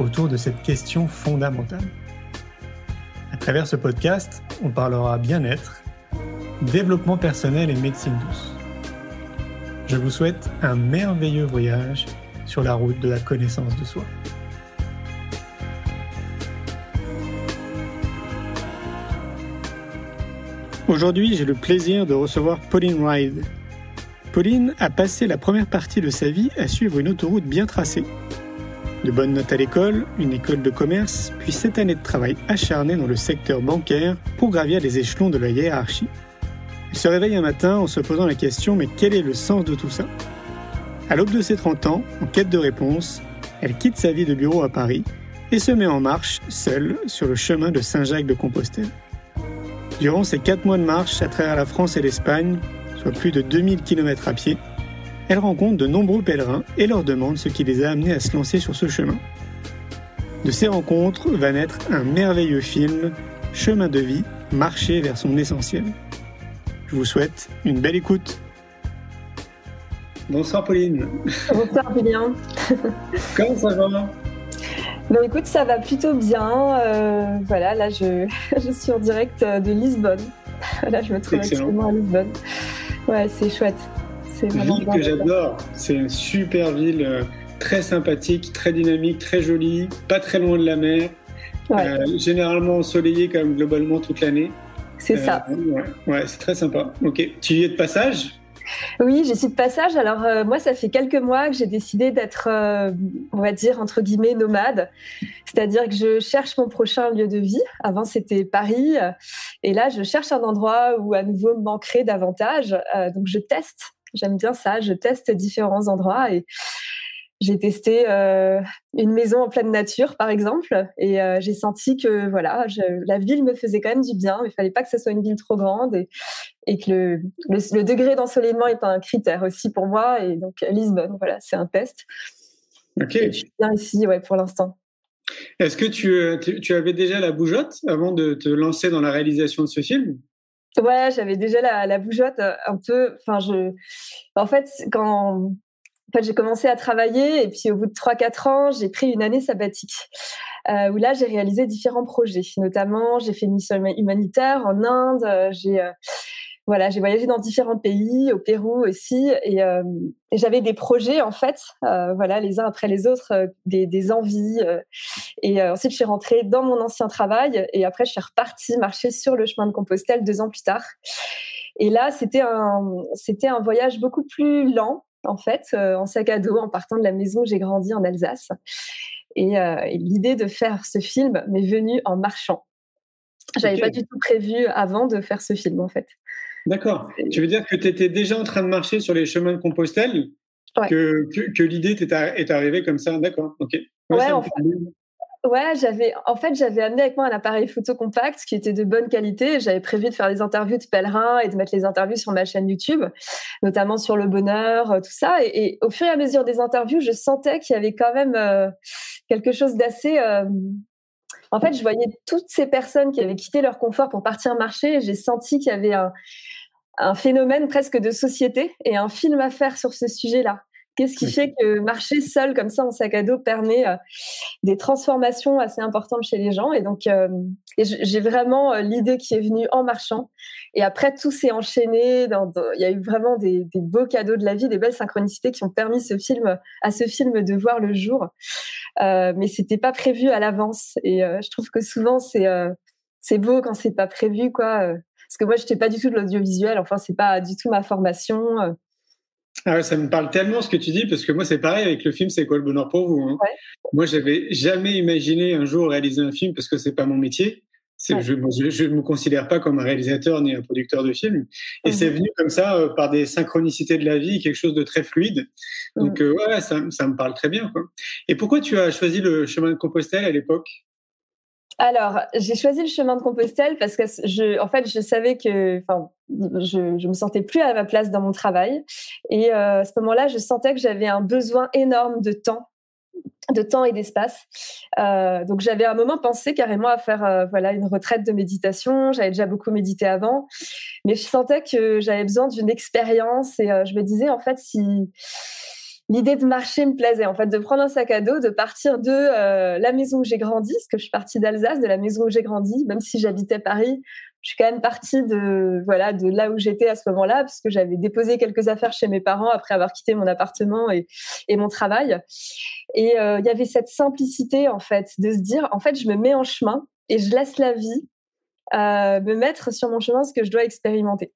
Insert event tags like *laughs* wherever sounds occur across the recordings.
autour de cette question fondamentale. À travers ce podcast, on parlera bien-être, développement personnel et médecine douce. Je vous souhaite un merveilleux voyage sur la route de la connaissance de soi. Aujourd'hui, j'ai le plaisir de recevoir Pauline Ride. Pauline a passé la première partie de sa vie à suivre une autoroute bien tracée. De bonnes notes à l'école, une école de commerce, puis sept années de travail acharné dans le secteur bancaire pour gravir les échelons de la hiérarchie. Elle se réveille un matin en se posant la question mais quel est le sens de tout ça? À l'aube de ses 30 ans, en quête de réponse, elle quitte sa vie de bureau à Paris et se met en marche, seule, sur le chemin de Saint-Jacques de Compostelle. Durant ces quatre mois de marche à travers la France et l'Espagne, soit plus de 2000 km à pied, elle rencontre de nombreux pèlerins et leur demande ce qui les a amenés à se lancer sur ce chemin. De ces rencontres va naître un merveilleux film, Chemin de vie, marcher vers son essentiel. Je vous souhaite une belle écoute. Bonsoir Pauline. Bonsoir Julien. *laughs* Comment ça va? Bon, écoute, ça va plutôt bien. Euh, voilà, là, je, *laughs* je, suis en direct de Lisbonne. *laughs* Là, je me trouve actuellement à Lisbonne. Ouais, c'est chouette. C'est une ville que j'adore. C'est une super ville, euh, très sympathique, très dynamique, très jolie, pas très loin de la mer. Euh, généralement ensoleillée comme globalement toute l'année. C'est ça. Ouais, ouais c'est très sympa. Ok. Tu y es de passage? Oui, je suis de passage. Alors euh, moi, ça fait quelques mois que j'ai décidé d'être, euh, on va dire entre guillemets, nomade. C'est-à-dire que je cherche mon prochain lieu de vie. Avant, c'était Paris, et là, je cherche un endroit où à nouveau m'ancrer davantage. Euh, donc, je teste. J'aime bien ça. Je teste différents endroits et j'ai testé euh, une maison en pleine nature, par exemple, et euh, j'ai senti que voilà, je, la ville me faisait quand même du bien. Il fallait pas que ce soit une ville trop grande et, et que le, le, degré d'ensoleillement est un critère aussi pour moi. Et donc Lisbonne, voilà, c'est un test. Ok. je suis bien ici, ouais, pour l'instant. Est-ce que tu, euh, tu, tu, avais déjà la bougeotte avant de te lancer dans la réalisation de ce film? Ouais, j'avais déjà la, la bougeotte un peu. Enfin, je, en fait, quand en fait, j'ai commencé à travailler et puis au bout de 3-4 ans, j'ai pris une année sabbatique euh, où là, j'ai réalisé différents projets. Notamment, j'ai fait une mission humanitaire en Inde. Euh, j'ai euh, voilà, j'ai voyagé dans différents pays, au Pérou aussi, et, euh, et j'avais des projets en fait, euh, voilà, les uns après les autres, euh, des, des, envies. et ensuite, je suis rentrée dans mon ancien travail, et après, je suis repartie marcher sur le chemin de Compostelle deux ans plus tard. Et là, c'était un, c'était un voyage beaucoup plus lent, en fait, en sac à dos, en partant de la maison où j'ai grandi en Alsace. Et, l'idée de faire ce film m'est venue en marchant. J'avais pas du tout prévu avant de faire ce film, en fait. D'accord. Tu veux dire que tu étais déjà en train de marcher sur les chemins de Compostelle que, que, l'idée est arrivée comme ça D'accord, ok. Ouais, en fait, Ouais, j'avais en fait j'avais amené avec moi un appareil photo compact qui était de bonne qualité. J'avais prévu de faire des interviews de pèlerins et de mettre les interviews sur ma chaîne YouTube, notamment sur le bonheur, euh, tout ça. Et, au fur et à mesure des interviews, je sentais qu'il y avait quand même euh, quelque chose d'assez. Euh, en fait, je voyais toutes ces personnes qui avaient quitté leur confort pour partir marcher. Et j'ai senti qu'il y avait un, un phénomène presque de société et un film à faire sur ce sujet-là. Qu'est-ce qui fait que marcher seul comme ça en sac à dos permet euh, des transformations assez importantes chez les gens? Et donc, euh, j'ai vraiment euh, l'idée qui est venue en marchant. Et après, tout s'est enchaîné. il y a eu vraiment des, beaux cadeaux de la vie, des belles synchronicités qui ont permis ce film, à ce film de voir le jour. mais c'était pas prévu à l'avance. Et je trouve que souvent, c'est c'est beau quand c'est pas prévu, quoi. parce que moi, je n'étais pas du tout de l'audiovisuel. Enfin, c'est pas du tout ma formation. Ah ouais, ça me parle tellement ce que tu dis parce que moi c'est pareil avec le film C'est quoi le bonheur pour vous hein. Moi j'avais jamais imaginé un jour réaliser un film parce que c'est pas mon métier. Je ne me considère pas comme un réalisateur ni un producteur de films. Et c'est mhm. venu comme ça, euh, par des synchronicités de la vie, quelque chose de très fluide. Donc, euh, ouais, ça, ça, me parle très bien. Quoi. Et pourquoi tu as choisi le chemin de Compostelle à l'époque? Alors, j'ai choisi le chemin de Compostelle parce que je, en fait, je savais que, enfin, je, je me sentais plus à ma place dans mon travail, et euh, à ce moment-là, je sentais que j'avais un besoin énorme de temps de temps et d'espace. Euh, donc j'avais un moment pensé carrément à faire euh, voilà une retraite de méditation. J'avais déjà beaucoup médité avant, mais je sentais que j'avais besoin d'une expérience et euh, je me disais en fait si l'idée de marcher me plaisait, en fait de prendre un sac à dos, de partir de la maison où j'ai grandi, parce que je suis partie d'Alsace, de la maison où j'ai grandi, même si j'habitais Paris, je suis quand même partie de voilà de là où j'étais à ce moment-là parce que j'avais déposé quelques affaires chez mes parents après avoir quitté mon appartement et, mon travail et euh, il y avait cette simplicité en fait de se dire en fait je me mets en chemin et je laisse la vie euh, me mettre sur mon chemin ce que je dois expérimenter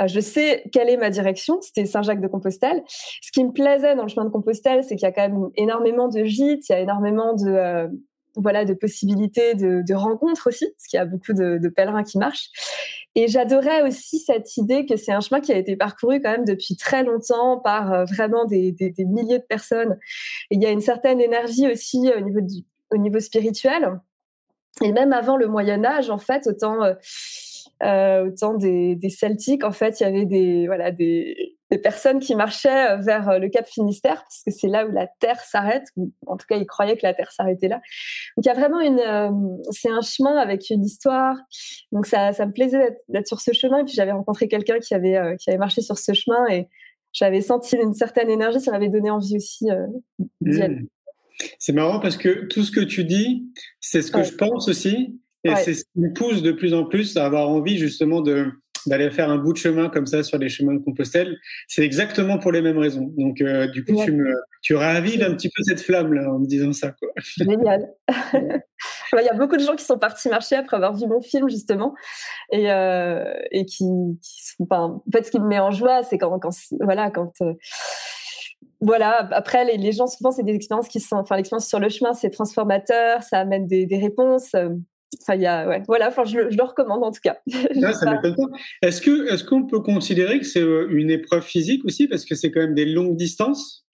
euh, je sais quelle est ma direction, c'était Saint-Jacques de Compostelle. Ce qui me plaisait dans le chemin de Compostelle, c'est qu'il y a quand même énormément de gîtes, il y a énormément de, voilà de possibilités de, rencontres aussi, parce qu'il y a beaucoup de, pèlerins qui marchent. Et j'adorais aussi cette idée que c'est un chemin qui a été parcouru quand même depuis très longtemps par euh, vraiment des, milliers de personnes. Il y a une certaine énergie aussi au niveau du, au niveau spirituel. Et même avant le Moyen Âge, en fait, autant euh, euh, autant des, des, Celtiques, en fait, il y avait des voilà des des personnes qui marchaient euh, vers euh, le Cap Finistère, parce que c'est là où la Terre s'arrête. En tout cas, ils croyaient que la Terre s'arrêtait là. Donc, il y a vraiment une, euh, c'est un chemin avec une histoire. Donc, ça, ça me plaisait d'être sur ce chemin. Et puis, j'avais rencontré quelqu'un qui avait, qui avait marché sur ce chemin et j'avais senti une certaine énergie. Ça m'avait donné envie aussi d'y aller. Mmh. C'est marrant parce que tout ce que tu dis, c'est ce que je pense aussi. Et c'est ce qui me pousse de plus en plus à avoir envie justement de, d'aller faire un bout de chemin comme ça sur les chemins de Compostelle, c'est exactement pour les mêmes raisons. Donc, euh, du coup, tu me, tu ravives un petit peu cette flamme là en me disant ça. Quoi. Génial. *laughs* Il y a beaucoup de gens qui sont partis marcher après avoir vu mon film justement et, euh, et qui, qui enfin, en fait, ce qui me met en joie, c'est quand, quand voilà, quand euh, voilà, après, les, les gens, souvent, c'est des expériences qui sont, enfin, l'expérience sur le chemin, c'est transformateur, ça amène des, des réponses. Enfin, y a, ouais, voilà, enfin, je, je, le recommande en tout cas. *laughs* Ah, ça m'étonne pas. Est-ce que, est-ce qu'on peut considérer que c'est euh, une épreuve physique aussi, parce que c'est quand même des longues distances?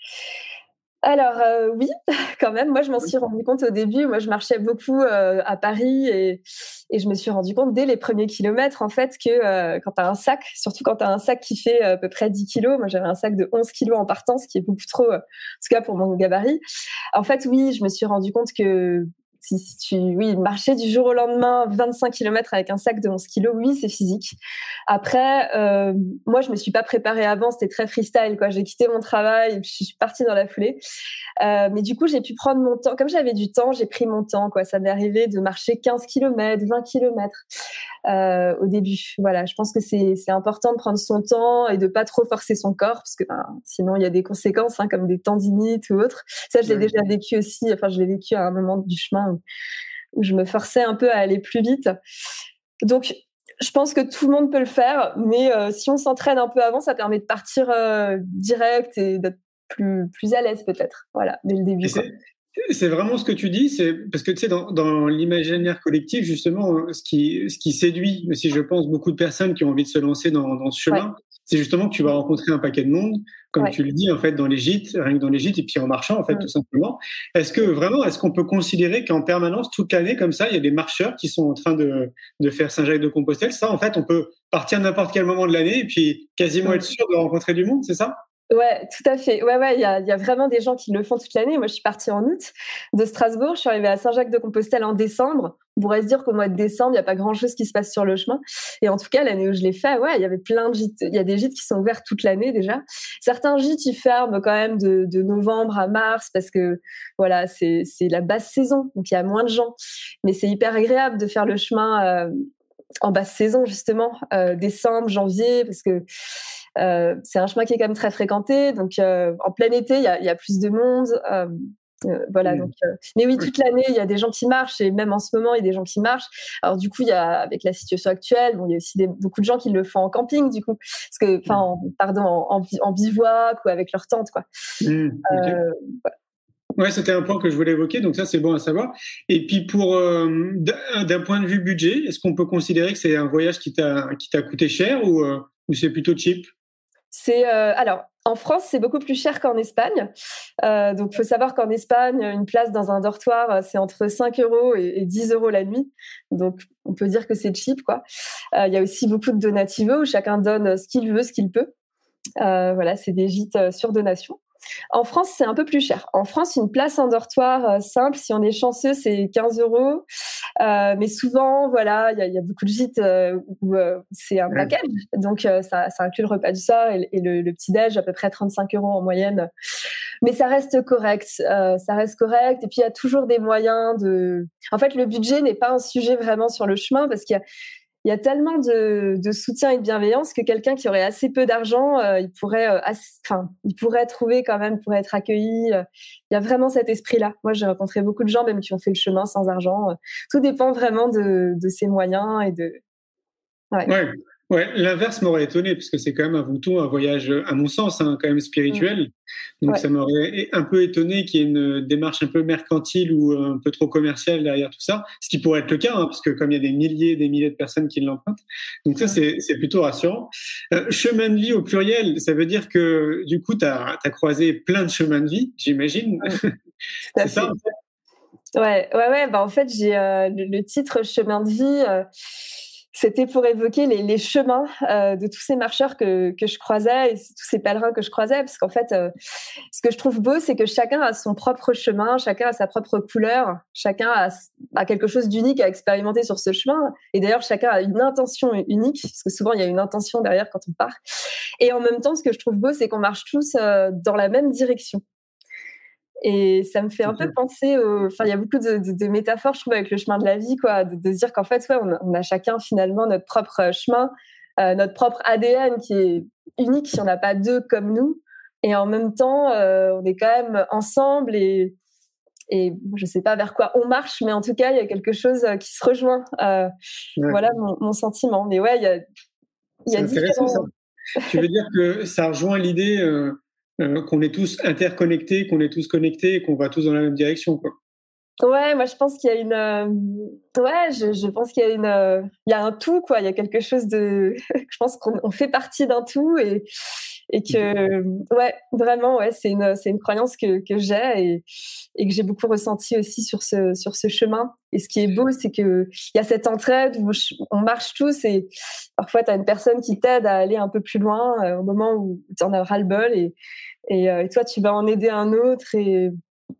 Alors euh, oui, *laughs* quand même. Moi, je m'en suis rendu compte au début. Moi, je marchais beaucoup euh, à Paris et, et, je me suis rendu compte dès les premiers kilomètres, en fait, que euh, quand tu as un sac, surtout quand tu as un sac qui fait à peu près 10 kilos, moi j'avais un sac de 11 kilos en partant, ce qui est beaucoup trop, en tout cas pour mon gabarit. En fait, oui, je me suis rendu compte que si, tu, oui, marcher du jour au lendemain 25 km avec un sac de 11 kilos, oui, c'est physique. Après, euh, moi, je me suis pas préparée avant, c'était très freestyle, quoi. J'ai quitté mon travail, et je suis partie dans la foulée. Euh, mais du coup, j'ai pu prendre mon temps. Comme j'avais du temps, j'ai pris mon temps, quoi. Ça m'est arrivé de marcher 15 km, 20 km euh, au début. Voilà, je pense que c'est important de prendre son temps et de pas trop forcer son corps, parce que ben, sinon, il y a des conséquences, hein, comme des tendinites ou autres. Ça, je l'ai déjà vécu aussi. Enfin, je l'ai vécu à un moment du chemin où, je me forçais un peu à aller plus vite. Donc, je pense que tout le monde peut le faire, mais euh, si on s'entraîne un peu avant, ça permet de partir euh, direct et d'être plus, plus à l'aise peut-être, voilà, dès le début. C'est vraiment ce que tu dis, c'est parce que tu sais, dans, dans l'imaginaire collectif, justement, ce qui, ce qui séduit aussi, je pense, beaucoup de personnes qui ont envie de se lancer dans, dans ce chemin, c'est justement que tu vas rencontrer un paquet de monde, comme tu le dis, en fait, dans les gîtes, rien que dans les gîtes, et puis en marchant, en fait, mm. tout simplement. Est-ce que vraiment, est-ce qu'on peut considérer qu'en permanence, toute l'année, comme ça, il y a des marcheurs qui sont en train de, de faire Saint-Jacques-de-Compostelle Ça, en fait, on peut partir n'importe quel moment de l'année et puis quasiment mm. être sûr de rencontrer du monde, c'est ça? Ouais, tout à fait. Ouais, ouais, il y a, vraiment des gens qui le font toute l'année. Moi, je suis partie en août de Strasbourg. Je suis arrivée à Saint-Jacques-de-Compostelle en décembre. On pourrait se dire qu'au mois de décembre, il n'y a pas grand-chose qui se passe sur le chemin. Et en tout cas, l'année où je l'ai fait, ouais, il y avait plein de gîtes. Il y a des gîtes qui sont ouverts toute l'année déjà. Certains gîtes, ils ferment quand même de, de novembre à mars parce que, voilà, c'est la basse saison. Donc, il y a moins de gens. Mais c'est hyper agréable de faire le chemin euh, en basse saison, justement, euh, décembre, janvier, parce que euh, c'est un chemin qui est quand même très fréquenté. Donc, euh, en plein été, il y a, y a, plus de monde. Euh, voilà, donc, mais oui, toute l'année, il y a des gens qui marchent et même en ce moment, il y a des gens qui marchent. Alors du coup, il y a avec la situation actuelle, bon, il y a aussi des, beaucoup de gens qui le font en camping, du coup, parce que, enfin, pardon, en, en, bivouac ou avec leur tente, quoi. Mmh, Ouais, c'était un point que je voulais évoquer, donc ça c'est bon à savoir. Et puis pour euh, d'un point de vue budget, est-ce qu'on peut considérer que c'est un voyage qui t'a qui t'a coûté cher ou euh, ou c'est plutôt cheap? Euh, alors en France, c'est beaucoup plus cher qu'en Espagne. Euh, donc, il faut savoir qu'en Espagne, une place dans un dortoir, c'est entre 5 euros et, 10 euros la nuit. Donc, on peut dire que c'est cheap, quoi. Il y a aussi beaucoup de donativos où chacun donne ce qu'il veut, ce qu'il peut. voilà, c'est des gîtes sur donation. En France, c'est un peu plus cher. En France, une place en dortoir euh, simple, si on est chanceux, c'est 15 euros. Euh, mais souvent, voilà, il y, a beaucoup de gîtes euh, où c'est un package. Donc, ça, inclut le repas du soir et, le, petit-déj, à peu près 35 euros en moyenne. Mais ça reste correct. ça reste correct. Et puis, il y a toujours des moyens de... En fait, le budget n'est pas un sujet vraiment sur le chemin parce qu'il y a il y a tellement de, soutien et de bienveillance que quelqu'un qui aurait assez peu d'argent, euh, il pourrait, euh, enfin, il pourrait trouver quand même, pourrait être accueilli. Euh. il y a vraiment cet esprit-là. Moi, j'ai rencontré beaucoup de gens, même qui ont fait le chemin sans argent. tout dépend vraiment de, ses moyens et de. L'inverse m'aurait étonné parce que c'est quand même avant tout un voyage, à mon sens, hein, quand même spirituel. Mm. Donc ça m'aurait un peu étonné qu'il y ait une démarche un peu mercantile ou un peu trop commerciale derrière tout ça, ce qui pourrait être le cas, hein, parce que comme il y a des milliers, des milliers de personnes qui l'empruntent, donc ça c'est plutôt rassurant. Euh, chemin de vie au pluriel, ça veut dire que du coup tu as, as, croisé plein de chemins de vie, j'imagine. *laughs* c'est ça. Ouais, ouais, ouais. Bah en fait j'ai euh, le, titre chemin de vie. Euh, c'était pour évoquer les, chemins euh, de tous ces marcheurs que, je croisais et tous ces pèlerins que je croisais. Parce qu'en fait, euh, ce que je trouve beau, c'est que chacun a son propre chemin, chacun a sa propre couleur, chacun a, quelque chose d'unique à expérimenter sur ce chemin. Et d'ailleurs, chacun a une intention unique, parce que souvent, il y a une intention derrière quand on part. Et en même temps, ce que je trouve beau, c'est qu'on marche tous euh, dans la même direction. Et ça me fait un peu penser au. Enfin, il y a beaucoup de, métaphores, je trouve, avec le chemin de la vie, quoi. De, se dire qu'en fait, ouais, on a, chacun finalement notre propre chemin, euh, notre propre ADN qui est unique, il n'y en a pas deux comme nous. Et en même temps, euh, on est quand même ensemble et, et je ne sais pas vers quoi on marche, mais en tout cas, il y a quelque chose euh, qui se rejoint. Voilà mon, sentiment. Mais ouais, il y a, y a différents... Tu veux dire que ça rejoint l'idée euh, qu'on est tous interconnectés, qu'on est tous connectés et qu'on va tous dans la même direction. Quoi. Ouais, moi je pense qu'il y a une. Euh, ouais, je, je pense qu'il y a une. Euh, il y a un tout, quoi. Il y a quelque chose de. *laughs* je pense qu'on fait partie d'un tout et, et que. Ouais, vraiment, ouais, c'est une, c'est une croyance que, que j'ai et, et que j'ai beaucoup ressenti aussi sur ce, sur ce chemin. Et ce qui est beau, c'est qu'il y a cette entraide où on marche tous et parfois tu as une personne qui t'aide à aller un peu plus loin au moment où tu en as ras-le-bol et, et, et toi tu vas en aider un autre et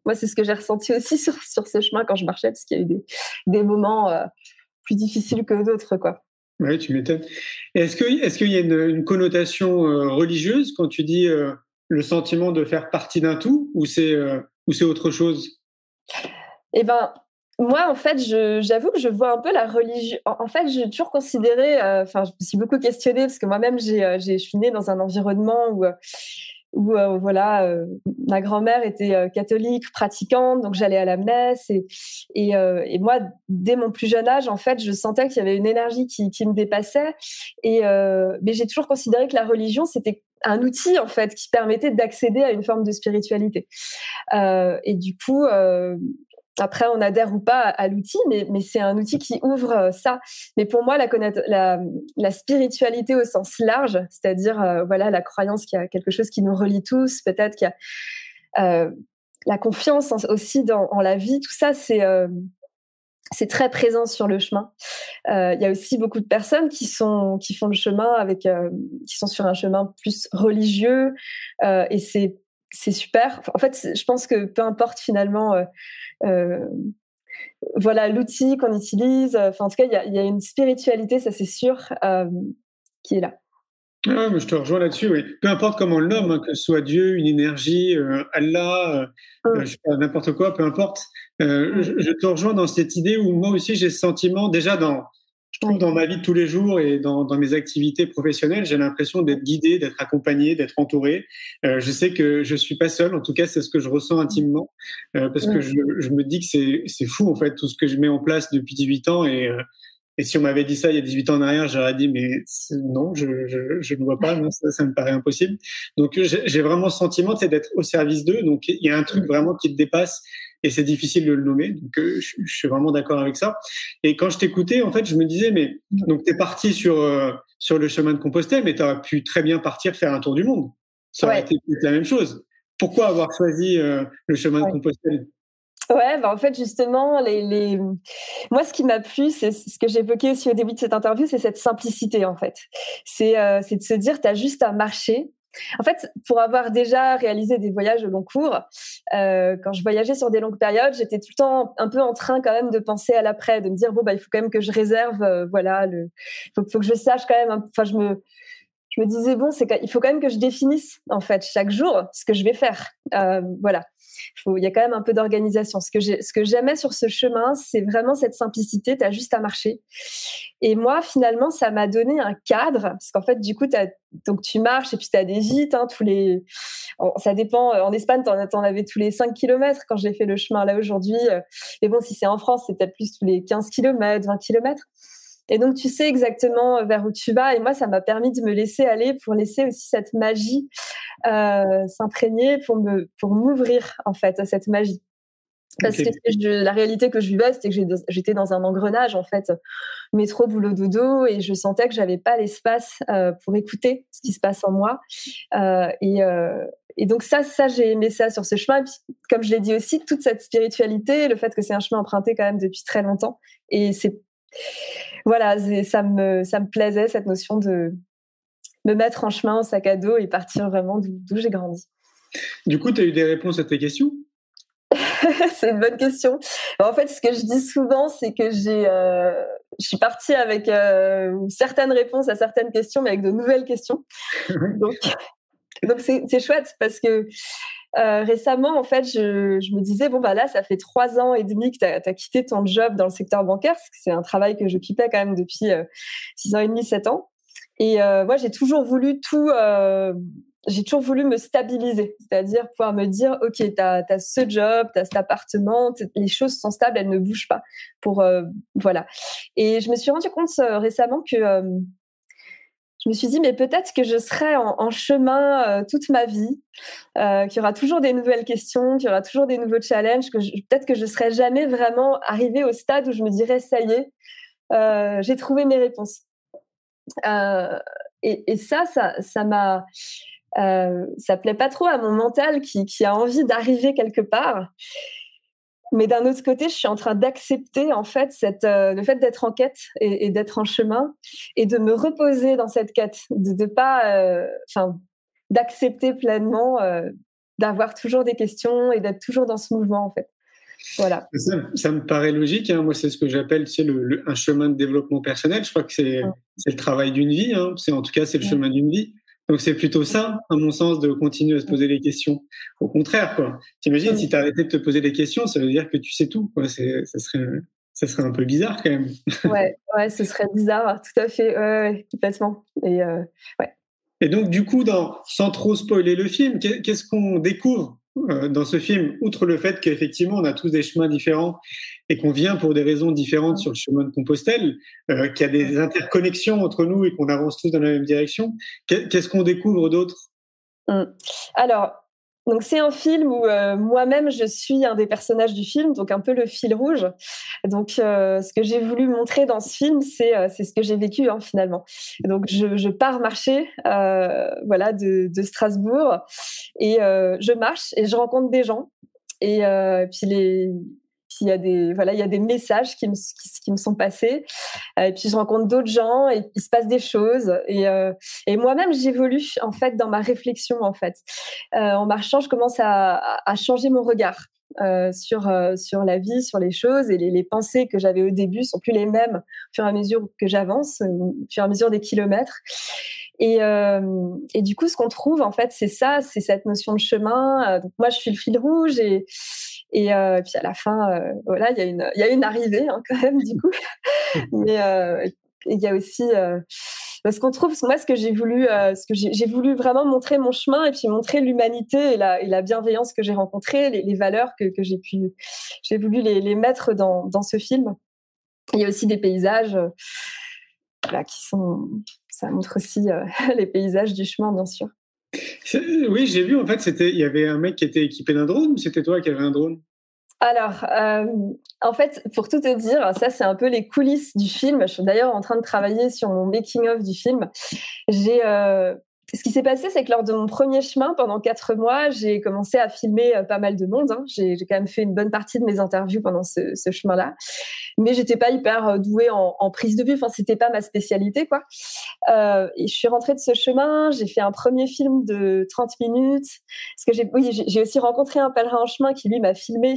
moi, c'est ce que j'ai ressenti aussi sur, sur ce chemin quand je marchais, parce qu'il y a eu des, des moments euh, plus difficiles que d'autres, quoi. Oui, tu m'étonnes. Est-ce qu'il est qu'il y a une, connotation euh, religieuse quand tu dis euh, le sentiment de faire partie d'un tout, ou c'est c'est autre chose? Eh ben, moi, en fait, j'avoue que je vois un peu la religion. En, fait, j'ai toujours considéré, enfin, je me suis beaucoup questionnée parce que moi-même, je suis née dans un environnement où où euh, voilà, euh, ma grand-mère était euh, catholique, pratiquante, donc j'allais à la messe et, moi, dès mon plus jeune âge, en fait, je sentais qu'il y avait une énergie qui, qui me dépassait. Et mais j'ai toujours considéré que la religion c'était un outil en fait qui permettait d'accéder à une forme de spiritualité. et du coup, après, on adhère ou pas à, l'outil, mais, c'est un outil qui ouvre euh, ça. Mais pour moi, la, spiritualité au sens large, c'est-à-dire euh, voilà la croyance qu'il y a quelque chose qui nous relie tous, peut-être qu'il y a euh, la confiance aussi dans en la vie, tout ça, c'est c'est très présent sur le chemin. Il y a aussi beaucoup de personnes qui sont qui font le chemin avec qui sont sur un chemin plus religieux et c'est c'est super. En fait, je pense que peu importe finalement, euh, euh, voilà l'outil qu'on utilise. Enfin, en tout cas, il y a, une spiritualité, ça c'est sûr, euh, qui est là. Ah, je te rejoins là-dessus, oui. Peu importe comment on le nomme, hein, que ce soit Dieu, une énergie, Allah, n'importe quoi, peu importe. Je, je, te rejoins dans cette idée où moi aussi j'ai ce sentiment, déjà dans, je trouve dans ma vie de tous les jours et dans, dans mes activités professionnelles, j'ai l'impression d'être guidé, d'être accompagné, d'être entouré. Euh, je sais que je suis pas seul, en tout cas c'est ce que je ressens intimement, euh, parce que je, je, me dis que c'est fou en fait tout ce que je mets en place depuis 18 ans. Et, euh, Et si on m'avait dit ça il y a 18 ans en arrière, j'aurais dit mais non, je, je, ne vois pas, ça, ça, me paraît impossible. Donc j'ai vraiment ce sentiment c'est d'être au service d'eux. Donc il y a un truc vraiment qui te dépasse et c'est difficile de le nommer. Donc je, je, suis vraiment d'accord avec ça. Et quand je t'écoutais, en fait, je me disais mais donc t'es parti sur sur le chemin de Compostelle, mais tu aurais pu très bien partir faire un tour du monde. Ça aurait été la même chose. Pourquoi avoir choisi le chemin de Compostelle? Ouais, bah en fait, justement, les, les... moi, ce qui m'a plu, c'est ce que j'évoquais aussi au début de cette interview, c'est cette simplicité, en fait. C'est euh, de se dire, tu as juste à marcher. En fait, pour avoir déjà réalisé des voyages au long cours, euh, quand je voyageais sur des longues périodes, j'étais tout le temps un peu en train quand même de penser à l'après, de me dire bon bah il faut quand même que je réserve, euh, voilà, le, faut, faut que je sache quand même. Enfin, je me, je me disais bon, c'est il faut quand même que je définisse en fait chaque jour ce que je vais faire. Euh, voilà il y a quand même un peu d'organisation. Ce que j'aimais sur ce chemin, c'est vraiment cette simplicité. Tu as juste à marcher. Et moi, finalement, ça m'a donné un cadre. Parce qu'en fait, du coup, donc tu marches et puis tu as des gîtes. Hein, tous les... Ça dépend. En Espagne, tu en, avais tous les 5 km quand j'ai fait le chemin là aujourd'hui. Et bon, si c'est en France, c'est peut-être plus tous les 15 km, 20 km. Et donc, tu sais exactement vers où tu vas. Et moi, ça m'a permis de me laisser aller pour laisser aussi cette magie euh, s'imprégner, pour me pour m'ouvrir en fait à cette magie. Parce que la réalité que je vivais, c'était que j'étais dans un engrenage en fait, métro, boulot, dodo, et je sentais que j'avais pas l'espace euh, pour écouter ce qui se passe en moi. Euh, et, euh, et donc ça, ça j'ai aimé ça sur ce chemin. Et puis, comme je l'ai dit aussi, toute cette spiritualité, le fait que c'est un chemin emprunté quand même depuis très longtemps, et c'est voilà, ça me, ça me plaisait cette notion de me mettre en chemin au sac à dos et partir vraiment d'où j'ai grandi. Du coup, tu as eu des réponses à tes questions? *laughs* C'est une bonne question. En fait, ce que je dis souvent, c'est que j'ai, euh, je suis partie avec euh, certaines réponses à certaines questions, mais avec de nouvelles questions. *laughs* donc, donc c'est chouette parce que euh, récemment, en fait, je, me disais, bon, bah là, ça fait trois ans et demi que tu as, quitté ton job dans le secteur bancaire, parce que c'est un travail que je quittais quand même depuis euh, six ans et demi, sept ans. Et euh, moi, j'ai toujours voulu tout, j'ai toujours voulu me stabiliser, c'est-à-dire pouvoir me dire, OK, tu as, as, ce job, tu as cet appartement, les choses sont stables, elles ne bougent pas. Pour, voilà. Et je me suis rendu compte récemment que je me suis dit, mais peut-être que je serai en, chemin euh, toute ma vie, euh, qu'il y aura toujours des nouvelles questions, qu'il y aura toujours des nouveaux challenges, que peut-être que je serai jamais vraiment arrivée au stade où je me dirais, ça y est, euh, j'ai trouvé mes réponses. Et, ça, ça, ça m'a, ça plaît pas trop à mon mental qui a envie d'arriver quelque part. Mais d'un autre côté, je suis en train d'accepter en fait cette, euh, le fait d'être en quête et, d'être en chemin et de me reposer dans cette quête, de, de pas, euh, enfin, d'accepter pleinement euh, d'avoir toujours des questions et d'être toujours dans ce mouvement en fait. Voilà. Ça, me paraît logique. Hein. Moi, c'est ce que j'appelle le, un chemin de développement personnel. Je crois que c'est le travail d'une vie. Hein. C'est en tout cas c'est le chemin d'une vie. Donc c'est plutôt ça, à mon sens, de continuer à se poser les questions. Au contraire, quoi. T'imagines si tu arrêtais de te poser des questions, ça veut dire que tu sais tout. Quoi. C'est, ça serait, ça serait un peu bizarre quand même. *laughs* ouais, ouais, ce serait bizarre, tout à fait, ouais, complètement. Et euh, ouais. Et donc du coup, dans, sans trop spoiler le film, qu'est-ce qu'on découvre dans ce film, outre le fait qu'effectivement on a tous des chemins différents et qu'on vient pour des raisons différentes sur le chemin de Compostelle, euh, qu'il y a des interconnexions entre nous et qu'on avance tous dans la même direction, qu'est-ce qu'on découvre d'autre? Mmh. Alors, donc c'est un film où euh, moi-même je suis un des personnages du film, donc un peu le fil rouge. Donc euh, ce que j'ai voulu montrer dans ce film, c'est euh, ce que j'ai vécu hein, finalement. Donc je, je pars marcher, voilà, de, de, Strasbourg et je marche et je rencontre des gens et puis les il y a des voilà il y a des messages qui me, qui, me sont passés euh, et puis je rencontre d'autres gens et il se passe des choses et, euh, et moi-même j'évolue en fait dans ma réflexion en fait euh, en marchant je commence à, à changer mon regard euh, sur sur la vie, sur les choses et les, pensées que j'avais au début sont plus les mêmes au fur et à mesure que j'avance, au fur et à mesure des kilomètres. Et, et du coup, ce qu'on trouve en fait, c'est ça, c'est cette notion de chemin. donc moi, je suis le fil rouge et et euh, puis à la fin, euh, voilà, il y a une, il y a une arrivée hein, quand même du coup. *laughs* Mais euh, il y a aussi parce qu'on trouve moi ce que j'ai voulu, ce que j'ai voulu vraiment montrer mon chemin et puis montrer l'humanité et la, et la bienveillance que j'ai rencontrée, les, les, valeurs que, que j'ai pu, j'ai voulu les, les mettre dans, dans ce film. Il y a aussi des paysages qui sont. Ça montre aussi *laughs* les paysages du chemin, bien sûr. Oui, j'ai vu, en fait, c'était, il y avait un mec qui était équipé d'un drone c'était toi qui avais un drone? Alors, en fait, pour tout te dire, ça c'est un peu les coulisses du film. Je suis d'ailleurs en train de travailler sur mon making of du film. J'ai ce qui s'est passé, c'est que lors de mon premier chemin, pendant quatre mois, j'ai commencé à filmer euh, pas mal de monde. Hein. J'ai quand même fait une bonne partie de mes interviews pendant ce, chemin-là, mais j'étais pas hyper euh, douée en, prise de vue. Enfin, c'était pas ma spécialité, quoi. Euh, et je suis rentrée de ce chemin. J'ai fait un premier film de 30 minutes. Parce que j'ai, aussi rencontré un pèlerin en chemin qui lui m'a filmé.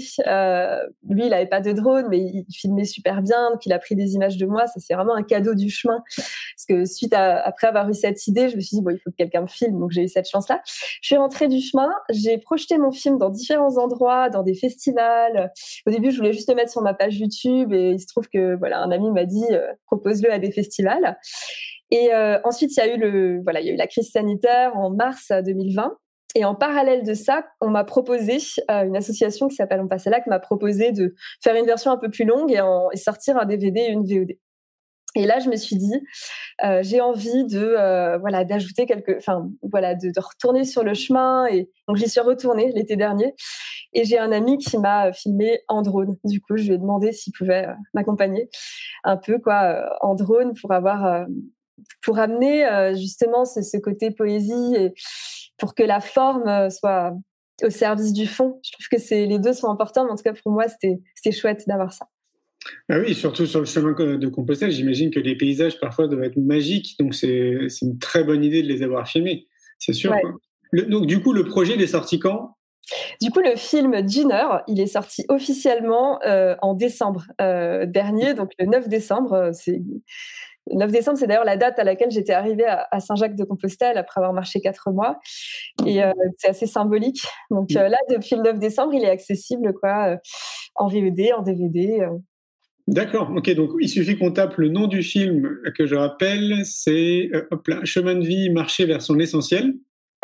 Lui, il avait pas de drone, mais il filmait super bien. Donc, il a pris des images de moi. Ça, c'est vraiment un cadeau du chemin. Parce que suite à, après avoir eu cette idée, je me suis dit bon, il faut quelqu'un me filme, donc j'ai eu cette chance-là. Je suis rentrée du chemin, j'ai projeté mon film dans différents endroits, dans des festivals. Au début, je voulais juste le mettre sur ma page YouTube et il se trouve que voilà, un ami m'a dit euh, propose-le à des festivals. Et euh, ensuite, il y a eu le voilà, il y a eu la crise sanitaire en mars 2020. Et en parallèle de ça, on m'a proposé, euh, une association qui s'appelle On passe qui m'a proposé de faire une version un peu plus longue et, et sortir un DVD et une VOD. Et là, je me suis dit, euh, j'ai envie de euh, voilà d'ajouter quelque, enfin voilà, de, retourner sur le chemin. Et donc j'y suis retournée l'été dernier. Et j'ai un ami qui m'a filmé en drone. Du coup, je lui ai demandé s'il pouvait euh, m'accompagner un peu quoi euh, en drone pour avoir, euh, pour amener justement ce, ce, côté poésie et pour que la forme soit au service du fond. Je trouve que c'est les deux sont importants, mais en tout cas pour moi, c'était c'était chouette d'avoir ça. Ah oui, surtout sur le chemin de Compostelle, j'imagine que les paysages parfois doivent être magiques, donc c'est une très bonne idée de les avoir filmés, c'est sûr. Le, donc du coup, le projet il est sorti quand? Du coup, le film d'une heure, il est sorti officiellement euh, en décembre euh, dernier, donc le 9 décembre. Euh, c'est 9 décembre, c'est d'ailleurs la date à laquelle j'étais arrivée à, Saint-Jacques-de-Compostelle après avoir marché quatre mois. Et euh, c'est assez symbolique. Donc euh, là, depuis le 9 décembre, il est accessible quoi, en VOD, en DVD. D'accord, ok, donc il suffit qu'on tape le nom du film que je rappelle, c'est euh, Chemin de vie, marcher vers son essentiel.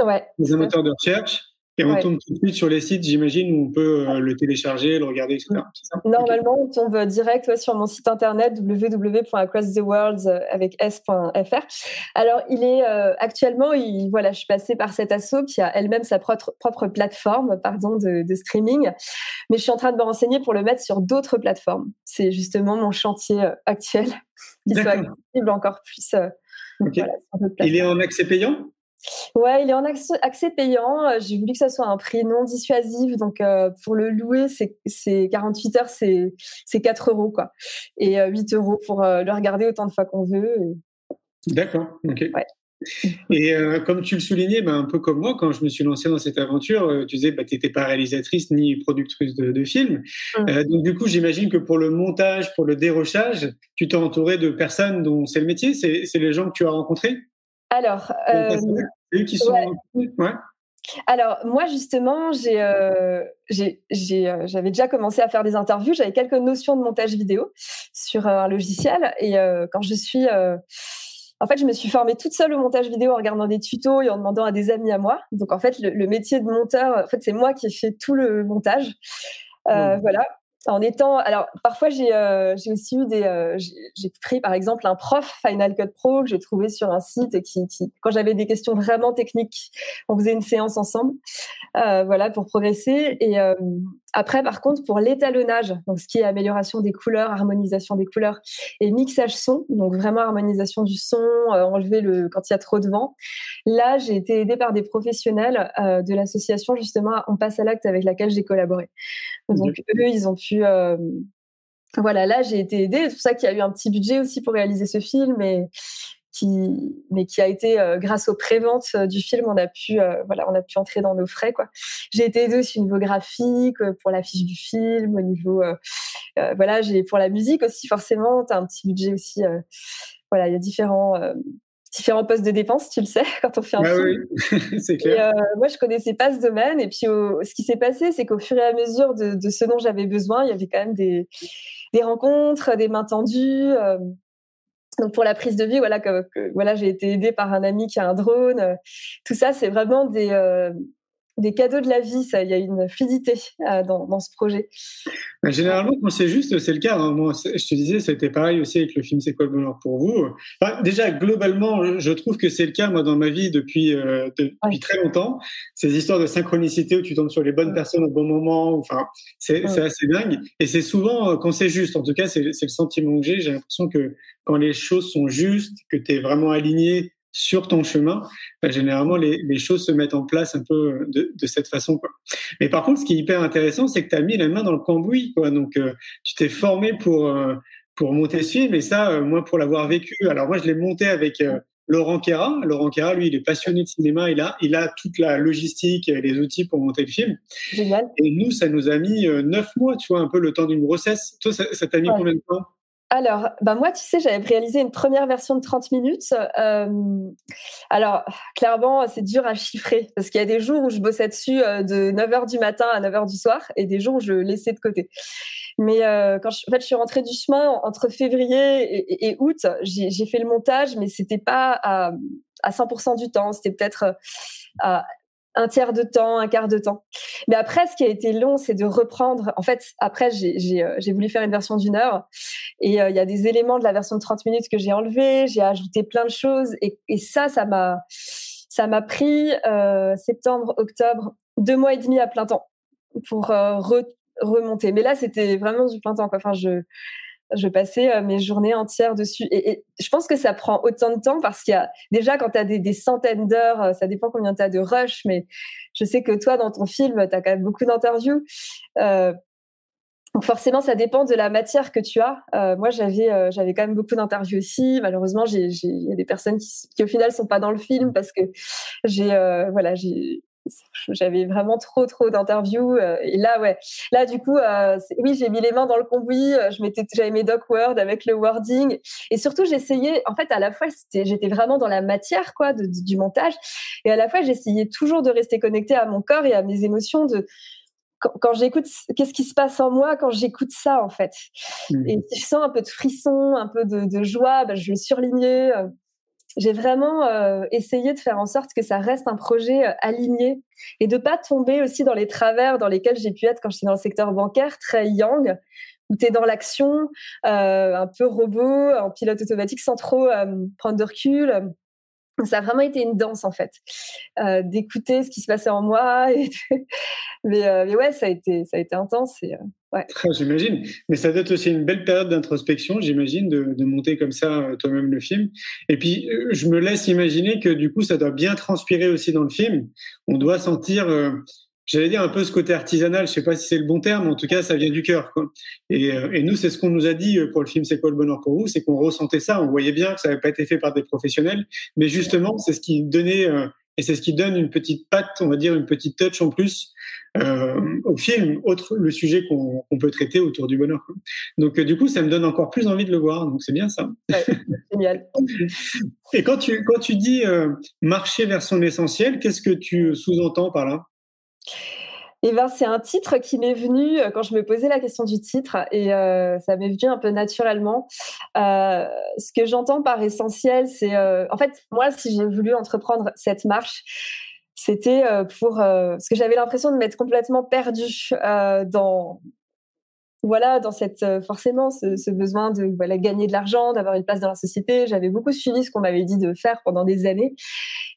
Ouais. Les amateurs de recherche. Et on ouais. tombe tout de suite sur les sites, j'imagine, où on peut euh, le télécharger, le regarder, etc. Normalement, on tombe direct ouais, sur mon site internet www.acrosstheworlds euh, avec s.fr. Alors, il est euh, actuellement, il, voilà, je suis passée par cet asso qui a elle-même sa propre, propre plateforme, pardon, de, de, streaming, mais je suis en train de me renseigner pour le mettre sur d'autres plateformes. C'est justement mon chantier euh, actuel, qui soit accessible encore plus. Okay. voilà, il est en accès payant? Ouais, il est en accès, accès payant. Euh, j'ai voulu que ça soit un prix non dissuasif. Donc, euh, pour le louer, c'est 48 heures, c'est 4 euros. Quoi. Et euh, 8 euros pour euh, le regarder autant de fois qu'on veut. Et... D'accord, ok. Ouais. *laughs* Et comme tu le soulignais, bah, un peu comme moi, quand je me suis lancé dans cette aventure, tu disais bah, tu n'étais pas réalisatrice ni productrice de, de films. Mmh. Donc du coup, j'imagine que pour le montage, pour le dérochage, tu t'es entouré de personnes dont c'est le métier. C'est les gens que tu as rencontrés? Alors, euh, eux qui sont. Ouais. ouais. Alors moi justement, j'ai, euh, j'avais déjà commencé à faire des interviews. J'avais quelques notions de montage vidéo sur un logiciel et quand je suis en fait, je me suis formée toute seule au montage vidéo en regardant des tutos et en demandant à des amis à moi. Donc, en fait, le, le métier de monteur, en fait, c'est moi qui ai fait tout le montage. Euh, mmh. Voilà en étant alors parfois j'ai euh, aussi eu des euh, j'ai pris par exemple un prof Final Cut Pro que j'ai trouvé sur un site et qui, qui quand j'avais des questions vraiment techniques on faisait une séance ensemble euh, voilà pour progresser. Et après par contre pour l'étalonnage donc ce qui est amélioration des couleurs harmonisation des couleurs et mixage son donc vraiment harmonisation du son enlever le quand il y a trop de vent là j'ai été aidée par des professionnels de l'association justement on passe à l'acte avec laquelle j'ai collaboré. Donc eux ils ont pu euh, voilà, là j'ai été aidée. C'est pour ça qu'il y a eu un petit budget aussi pour réaliser ce film, mais qui a été euh, grâce aux préventes euh, du film, on a pu, voilà, on a pu entrer dans nos frais quoi. J'ai été aidée aussi au niveau graphique, pour l'affiche du film, au niveau, voilà, j'ai pour la musique aussi forcément, un petit budget aussi. voilà, il y a différents différents postes de dépenses, tu le sais, *laughs* quand on fait un ah film. Oui, *laughs* c'est clair. Et, euh, moi, je connaissais pas ce domaine. Et puis, au, ce qui s'est passé, c'est qu'au fur et à mesure de, de ce dont j'avais besoin, il y avait quand même des, des rencontres, des mains tendues. Euh, donc pour la prise de vie, voilà, que, que voilà, j'ai été aidée par un ami qui a un drone. tout ça, c'est vraiment des, euh, des cadeaux de la vie. Ça, il y a une fluidité euh, dans, dans, ce projet. Bah, généralement, quand c'est juste, c'est le cas. Hein. Moi, je te disais, c'était pareil aussi avec le film C'est quoi le bonheur pour vous? Déjà, globalement, je trouve que c'est le cas moi dans ma vie depuis euh, depuis très longtemps. Ces histoires de synchronicité où tu tombes sur les bonnes personnes au bon moment. Enfin, c'est assez dingue. Et c'est souvent euh, quand c'est juste. En tout cas, c'est le sentiment que j'ai. J'ai l'impression que quand les choses sont justes, que tu es vraiment aligné sur ton chemin, bah, généralement les, les, choses se mettent en place un peu de, de, cette façon. Quoi. Mais par contre, ce qui est hyper intéressant, c'est que tu as mis la main dans le cambouis. Quoi. Donc, euh, tu t'es formé pour, euh, pour monter ce film, et ça, euh, moi, pour l'avoir vécu, alors moi, je l'ai monté avec Laurent Kera. Laurent Kera, lui, il est passionné de cinéma, il a, il a toute la logistique et les outils pour monter le film. Génial. Et nous, ça nous a mis neuf mois, tu vois, un peu le temps d'une grossesse. Toi, ça t'a mis combien de temps? Alors, bah moi, tu sais, j'avais réalisé une première version de 30 minutes. Euh, alors, clairement, c'est dur à chiffrer parce qu'il y a des jours où je bossais dessus euh, de 9h du matin à 9h du soir et des jours où je laissais de côté. Mais euh, quand je, en fait, je suis rentrée du chemin entre février et, et, août, j'ai fait le montage, mais c'était pas à, à 100% du temps. C'était peut-être à un tiers de temps, un quart de temps. Mais après, ce qui a été long, c'est de reprendre. En fait, après, j'ai euh, voulu faire une version d'une heure. Et euh, il y a des éléments de la version de 30 minutes que j'ai enlevés. J'ai ajouté plein de choses. Et, ça, ça m'a pris euh, septembre, octobre, deux mois et demi à plein temps pour remonter. Mais là, c'était vraiment du plein temps. Enfin, je je passais euh, mes journées entières dessus. Et, je pense que ça prend autant de temps parce qu'il y a déjà quand tu as des, centaines d'heures, euh, ça dépend combien tu as de rush, mais je sais que toi, dans ton film, tu as quand même beaucoup d'interviews. Euh, donc forcément, ça dépend de la matière que tu as. Moi, j'avais j'avais quand même beaucoup d'interviews aussi. Malheureusement, il y a des personnes qui, qui, au final sont pas dans le film parce que j'ai voilà j'ai *laughs* j'avais vraiment trop trop d'interviews euh, et là ouais là du coup euh, oui j'ai mis les mains dans le cambouis euh, je m'étais j'avais mes doc word avec le wording et surtout j'essayais en fait à la fois j'étais vraiment dans la matière quoi de, du montage et à la fois j'essayais toujours de rester connectée à mon corps et à mes émotions de quand, j'écoute, qu'est-ce qui se passe en moi quand j'écoute ça en fait mmh. Et si je sens un peu de frisson, un peu de, de joie, ben, je le surligner j'ai vraiment euh, essayé de faire en sorte que ça reste un projet euh, aligné et de pas tomber aussi dans les travers dans lesquels j'ai pu être quand j'étais dans le secteur bancaire, très young, où tu es dans l'action, euh, un peu robot, en pilote automatique, sans trop prendre de recul. Ça a vraiment été une danse en fait, d'écouter ce qui se passait en moi. *laughs* Et mais, mais, ouais, ça a été, ça a été intense. Et, Ouais. *laughs* J'imagine. Mais ça doit être aussi une belle période d'introspection, j'imagine, de, de, monter comme ça euh, toi-même le film. Et puis, euh, je me laisse imaginer que du coup, ça doit bien transpirer aussi dans le film. On doit sentir, euh, j'allais dire un peu ce côté artisanal. Je sais pas si c'est le bon terme, en tout cas, ça vient du cœur. Quoi. Et, et, nous, c'est ce qu'on nous a dit pour le film C'est quoi le bonheur pour vous? C'est qu'on ressentait ça. On voyait bien que ça n'avait pas été fait par des professionnels, mais justement, c'est ce qui donnait et c'est ce qui donne une petite patte, on va dire une petite touch en plus euh, au film, autre le sujet qu'on peut traiter autour du bonheur. Donc euh, du coup, ça me donne encore plus envie de le voir. Donc c'est bien ça. génial. *laughs* Et quand tu quand tu dis euh, marcher vers son essentiel, qu'est-ce que tu sous-entends par là? Eh ben, c'est un titre qui m'est venu quand je me posais la question du titre et ça m'est venu un peu naturellement. ce que j'entends par essentiel, c'est en fait moi si j'ai voulu entreprendre cette marche, c'était pour parce que j'avais l'impression de m'être complètement perdue dans voilà, dans cette forcément ce, besoin de voilà, gagner de l'argent, d'avoir une place dans la société. J'avais beaucoup suivi ce qu'on m'avait dit de faire pendant des années,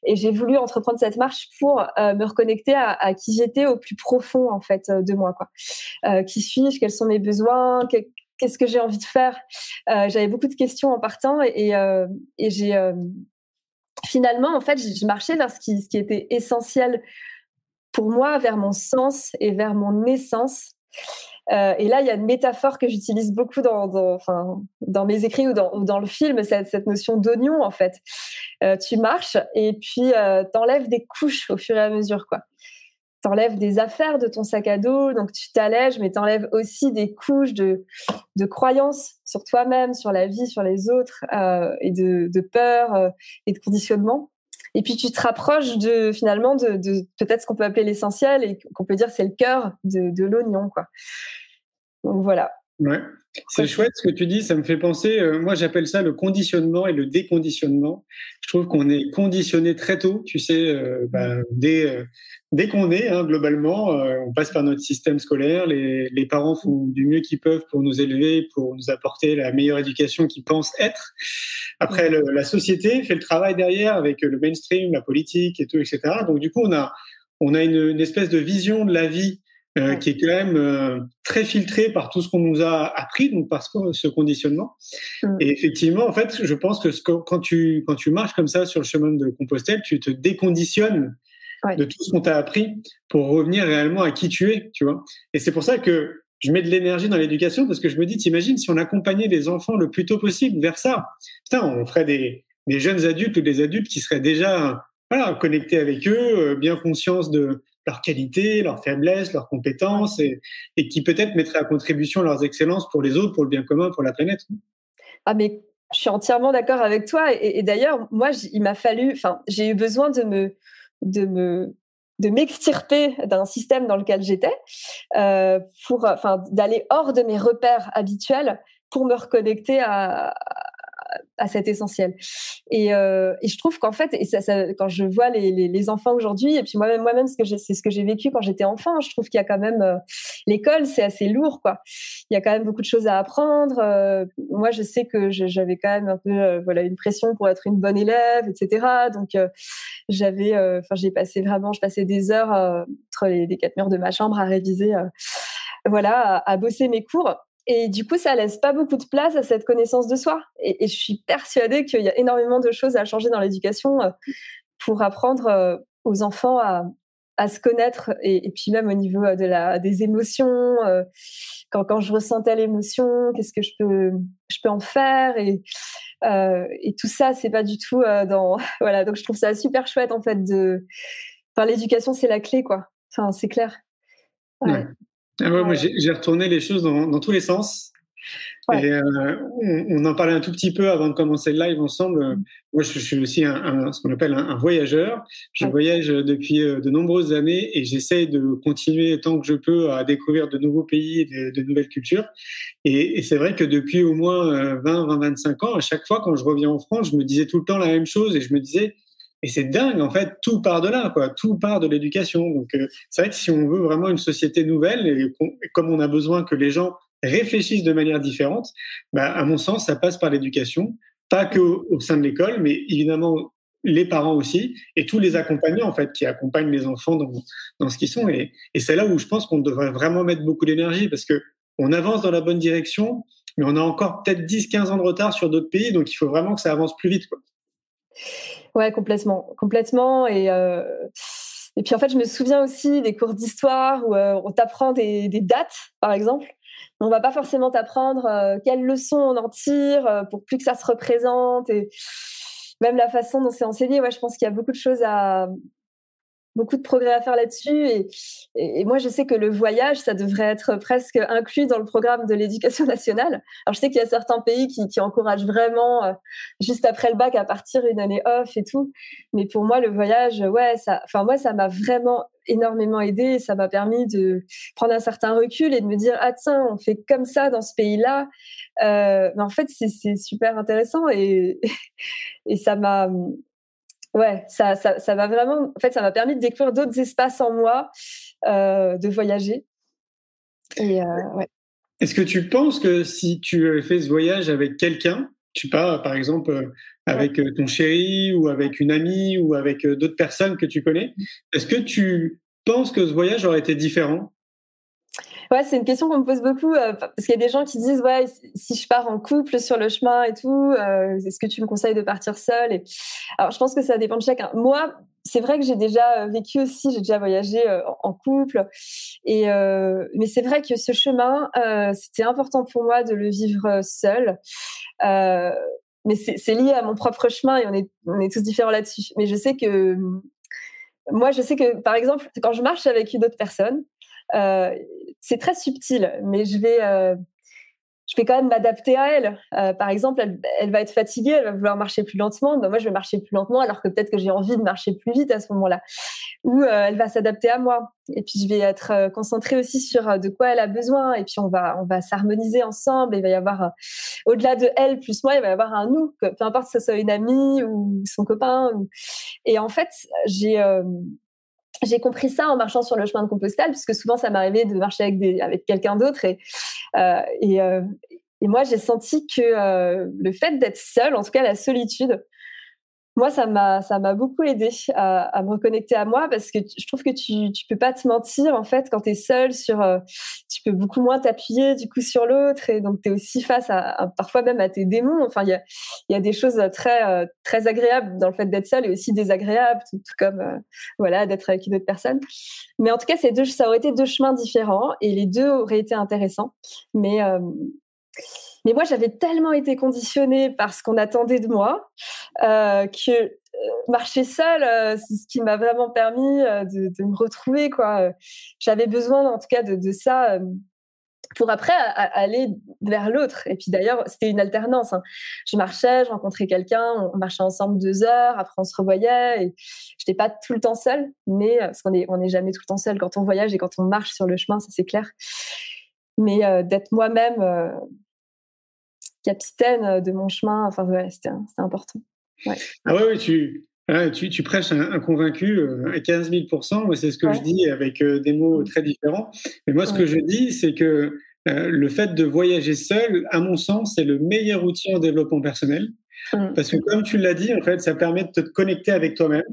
et j'ai voulu entreprendre cette marche pour me reconnecter à, qui j'étais au plus profond en fait de moi. Euh, qui suis-je? Quels sont mes besoins? Qu'est-ce que j'ai envie de faire? Euh, J'avais beaucoup de questions en partant, et, j'ai finalement en fait je marchais vers qui, ce qui était essentiel pour moi, vers mon sens et vers mon essence. Euh, et là, il y a une métaphore que j'utilise beaucoup dans, dans, mes écrits ou dans, le film, c'est cette notion d'oignon en fait. Euh, tu marches et puis euh, t'enlèves des couches au fur et à mesure, quoi. T'enlèves des affaires de ton sac à dos, donc tu t'allèges, mais t'enlèves aussi des couches de, croyances sur toi-même, sur la vie, sur les autres, euh, et de, de peur et de conditionnement. Et puis tu te rapproches de finalement de, peut-être ce qu'on peut appeler l'essentiel et qu'on peut dire c'est le cœur de, de l'oignon quoi. Donc voilà. Ouais. C'est chouette ce que tu dis, ça me fait penser, euh, moi j'appelle ça le conditionnement et le déconditionnement. Je trouve qu'on est conditionné très tôt, tu sais, euh, bah, dès, euh, dès qu'on est, hein, globalement, on passe par notre système scolaire, les, les parents font du mieux qu'ils peuvent pour nous élever, pour nous apporter la meilleure éducation qu'ils pensent être. Après, la société fait le travail derrière avec le mainstream, la politique et tout, etc. Donc du coup, on a, on a une, une espèce de vision de la vie euh, qui est quand même euh, très filtré par tout ce qu'on nous a appris, donc par ce, conditionnement. Mm. Et effectivement, en fait, je pense que quand tu quand tu marches comme ça sur le chemin de Compostelle, tu te déconditionnes de tout ce qu'on t'a appris pour revenir réellement à qui tu es, tu vois. Et c'est pour ça que je mets de l'énergie dans l'éducation parce que je me dis, t'imagines si on accompagnait les enfants le plus tôt possible vers ça. Putain, on ferait des, des jeunes adultes ou des adultes qui seraient déjà voilà, connectés avec eux, euh, bien conscience de leurs qualités, leurs faiblesses, leurs compétences, et, et qui peut-être mettraient à contribution leurs excellences pour les autres, pour le bien commun, pour la planète. Ah mais je suis entièrement d'accord avec toi. Et, d'ailleurs, moi, il m'a fallu, enfin, j'ai eu besoin de me, de me, de m'extirper d'un système dans lequel j'étais, euh, pour, enfin, d'aller hors de mes repères habituels pour me reconnecter à, à cet essentiel. Et, euh, et je trouve qu'en fait, quand je vois les, enfants aujourd'hui, et puis moi-même, moi-même, c'est ce que j'ai vécu quand j'étais enfant, je trouve qu'il y a quand même euh, l'école, c'est assez lourd, quoi. Il y a quand même beaucoup de choses à apprendre. Euh, moi, je sais que j'avais quand même un peu, voilà, une pression pour être une bonne élève, etc. Donc, j'avais, enfin, j'ai passé vraiment, je passais des heures entre les, quatre murs de ma chambre à réviser, voilà, à bosser mes cours. Et du coup, ça laisse pas beaucoup de place à cette connaissance de soi. Et, je suis persuadée qu'il y a énormément de choses à changer dans l'éducation euh, pour apprendre euh, aux enfants à, se connaître et, puis même au niveau euh, des émotions. Quand, je ressens telle émotion, qu'est-ce que je peux, je peux en faire et, et tout ça, c'est pas du tout dans *laughs* voilà. Donc je trouve ça super chouette en fait de. Enfin, l'éducation, c'est la clé quoi. Enfin, c'est clair. Ouais. Ah moi, j'ai retourné les choses dans, dans tous les sens. Et euh, on, en parlait un tout petit peu avant de commencer le live ensemble. Mm. Moi, je, suis aussi un, ce qu'on appelle un, voyageur. Je voyage depuis euh, de nombreuses années et j'essaye de continuer tant que je peux à découvrir de nouveaux pays et de, de nouvelles cultures. Et, et c'est vrai que depuis au moins 20, 20, 25 ans, à chaque fois quand je reviens en France, je me disais tout le temps la même chose et je me disais, et c'est dingue, en fait, tout part de là, quoi. Tout part de l'éducation. Donc, euh, c'est vrai que si on veut vraiment une société nouvelle, et, comme on a besoin que les gens réfléchissent de manière différente, bah, à mon sens, ça passe par l'éducation, pas que au, sein de l'école, mais évidemment les parents aussi, et tous les accompagnants, en fait, qui accompagnent les enfants dans, dans ce qu'ils sont. Et, et c'est là où je pense qu'on devrait vraiment mettre beaucoup d'énergie, parce que on avance dans la bonne direction, mais on a encore peut-être 10, 15 ans de retard sur d'autres pays, donc il faut vraiment que ça avance plus vite, quoi. Ouais, complètement, complètement. Et euh, et puis en fait, je me souviens aussi des cours d'histoire où euh, on t'apprend des, dates, par exemple. On va pas forcément t'apprendre euh, quelles leçons on en tire pour plus que ça se représente et même la façon dont c'est enseigné. Ouais, je pense qu'il y a beaucoup de choses à beaucoup de progrès à faire là-dessus. Et, moi, je sais que le voyage, ça devrait être presque inclus dans le programme de l'éducation *laughs* nationale. Alors, je sais qu'il y a certains pays qui, qui encouragent vraiment, euh, juste après le bac, à partir une année off et tout. Mais pour moi, le voyage, ouais, ça, enfin, moi, ça m'a vraiment énormément aidé. Ça m'a permis de prendre un certain recul et de me dire, ah, tiens, on fait comme ça dans ce pays-là. Euh, mais en fait, c'est super intéressant et, *laughs* et ça m'a, ouais, ça, ça, ça m'a vraiment, en fait, ça m'a permis de découvrir d'autres espaces en moi, euh, de voyager. Et, euh, ouais. Est-ce que tu penses que si tu avais fait ce voyage avec quelqu'un, tu pas, par exemple, euh, avec ouais. Ton chéri ou avec une amie ou avec d'autres personnes que tu connais, est-ce que tu penses que ce voyage aurait été différent? Ouais, c'est une question qu'on me pose beaucoup euh, parce qu'il y a des gens qui disent ouais si je pars en couple sur le chemin et tout, euh, est-ce que tu me conseilles de partir seule. Alors je pense que ça dépend de chacun. Moi, c'est vrai que j'ai déjà euh, vécu aussi, j'ai déjà voyagé en couple et mais c'est vrai que ce chemin c'était important pour moi de le vivre seul. mais c'est lié à mon propre chemin et on est on est tous différents là-dessus. Mais je sais que moi, je sais que, par exemple, quand je marche avec une autre personne, c'est très subtil, mais je vais, euh, je vais quand même m'adapter à elle. Euh, par exemple, elle, va être fatiguée, elle va vouloir marcher plus lentement. Ben moi, je vais marcher plus lentement alors que peut-être que j'ai envie de marcher plus vite à ce moment-là. Ou euh, elle va s'adapter à moi. Et puis, je vais être euh, concentrée aussi sur de quoi elle a besoin. Et puis, on va, on va s'harmoniser ensemble. il va y avoir, au-delà de elle plus moi, il va y avoir un nous, peu importe que ce soit une amie ou son copain. Et en fait, j'ai j'ai compris ça en marchant sur le chemin de Compostelle, puisque souvent ça m'arrivait de marcher avec, avec quelqu'un d'autre. Et, euh, et, euh, et, moi, j'ai senti que euh, le fait d'être seule, en tout cas la solitude, moi, ça m'a, ça m'a beaucoup aidé à, me reconnecter à moi parce que je trouve que tu, tu peux pas te mentir en fait quand tu es seul sur, euh, tu peux beaucoup moins t'appuyer du coup sur l'autre et donc tu es aussi face à, parfois même à tes démons. Enfin, il y a, y a des choses très, euh, très agréables dans le fait d'être seul et aussi désagréables, tout, comme euh, voilà d'être avec une autre personne. Mais en tout cas, ces deux, ça aurait été deux chemins différents et les deux auraient été intéressants. Mais mais moi, j'avais tellement été conditionnée par ce qu'on attendait de moi euh, que euh, marcher seule, euh, c'est ce qui m'a vraiment permis de, me retrouver. J'avais besoin, en tout cas, de, ça pour après aller vers l'autre. Et puis d'ailleurs, c'était une alternance. Hein. Je marchais, je rencontrais quelqu'un, on marchait ensemble deux heures, après on se revoyait. Je n'étais pas tout le temps seule, mais parce qu'on n'est jamais tout le temps seul quand on voyage et quand on marche sur le chemin, ça c'est clair. Mais d'être moi-même capitaine euh, de mon chemin. Enfin, ouais, c'était important. Ouais. Ah ouais, tu, tu, tu, prêches un, convaincu euh, à 15 000 Moi, c'est ce que je dis avec euh, des mots très différents. Mais moi, ce que je dis, c'est que le fait de voyager seul, à mon sens, c'est le meilleur outil en développement personnel. Mmh. Parce que comme tu l'as dit, en fait, ça permet de te connecter avec toi-même.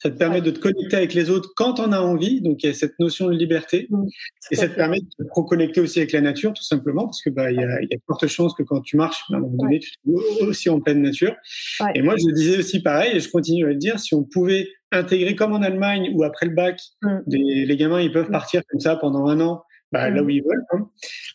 Ça te permet de te connecter avec les autres quand on a envie. Donc, il y a cette notion de liberté. Mmh, et ça te permet de te reconnecter aussi avec la nature, tout simplement, parce que bah, il y a, y a de fortes chances que quand tu marches, à un moment donné, tu te trouves aussi en pleine nature. Et moi, je disais aussi pareil, et je continue à le dire, si on pouvait intégrer comme en Allemagne, où après le bac, mmh. les gamins, ils peuvent mmh. partir comme ça pendant un an, bah, là où ils veulent. Hein.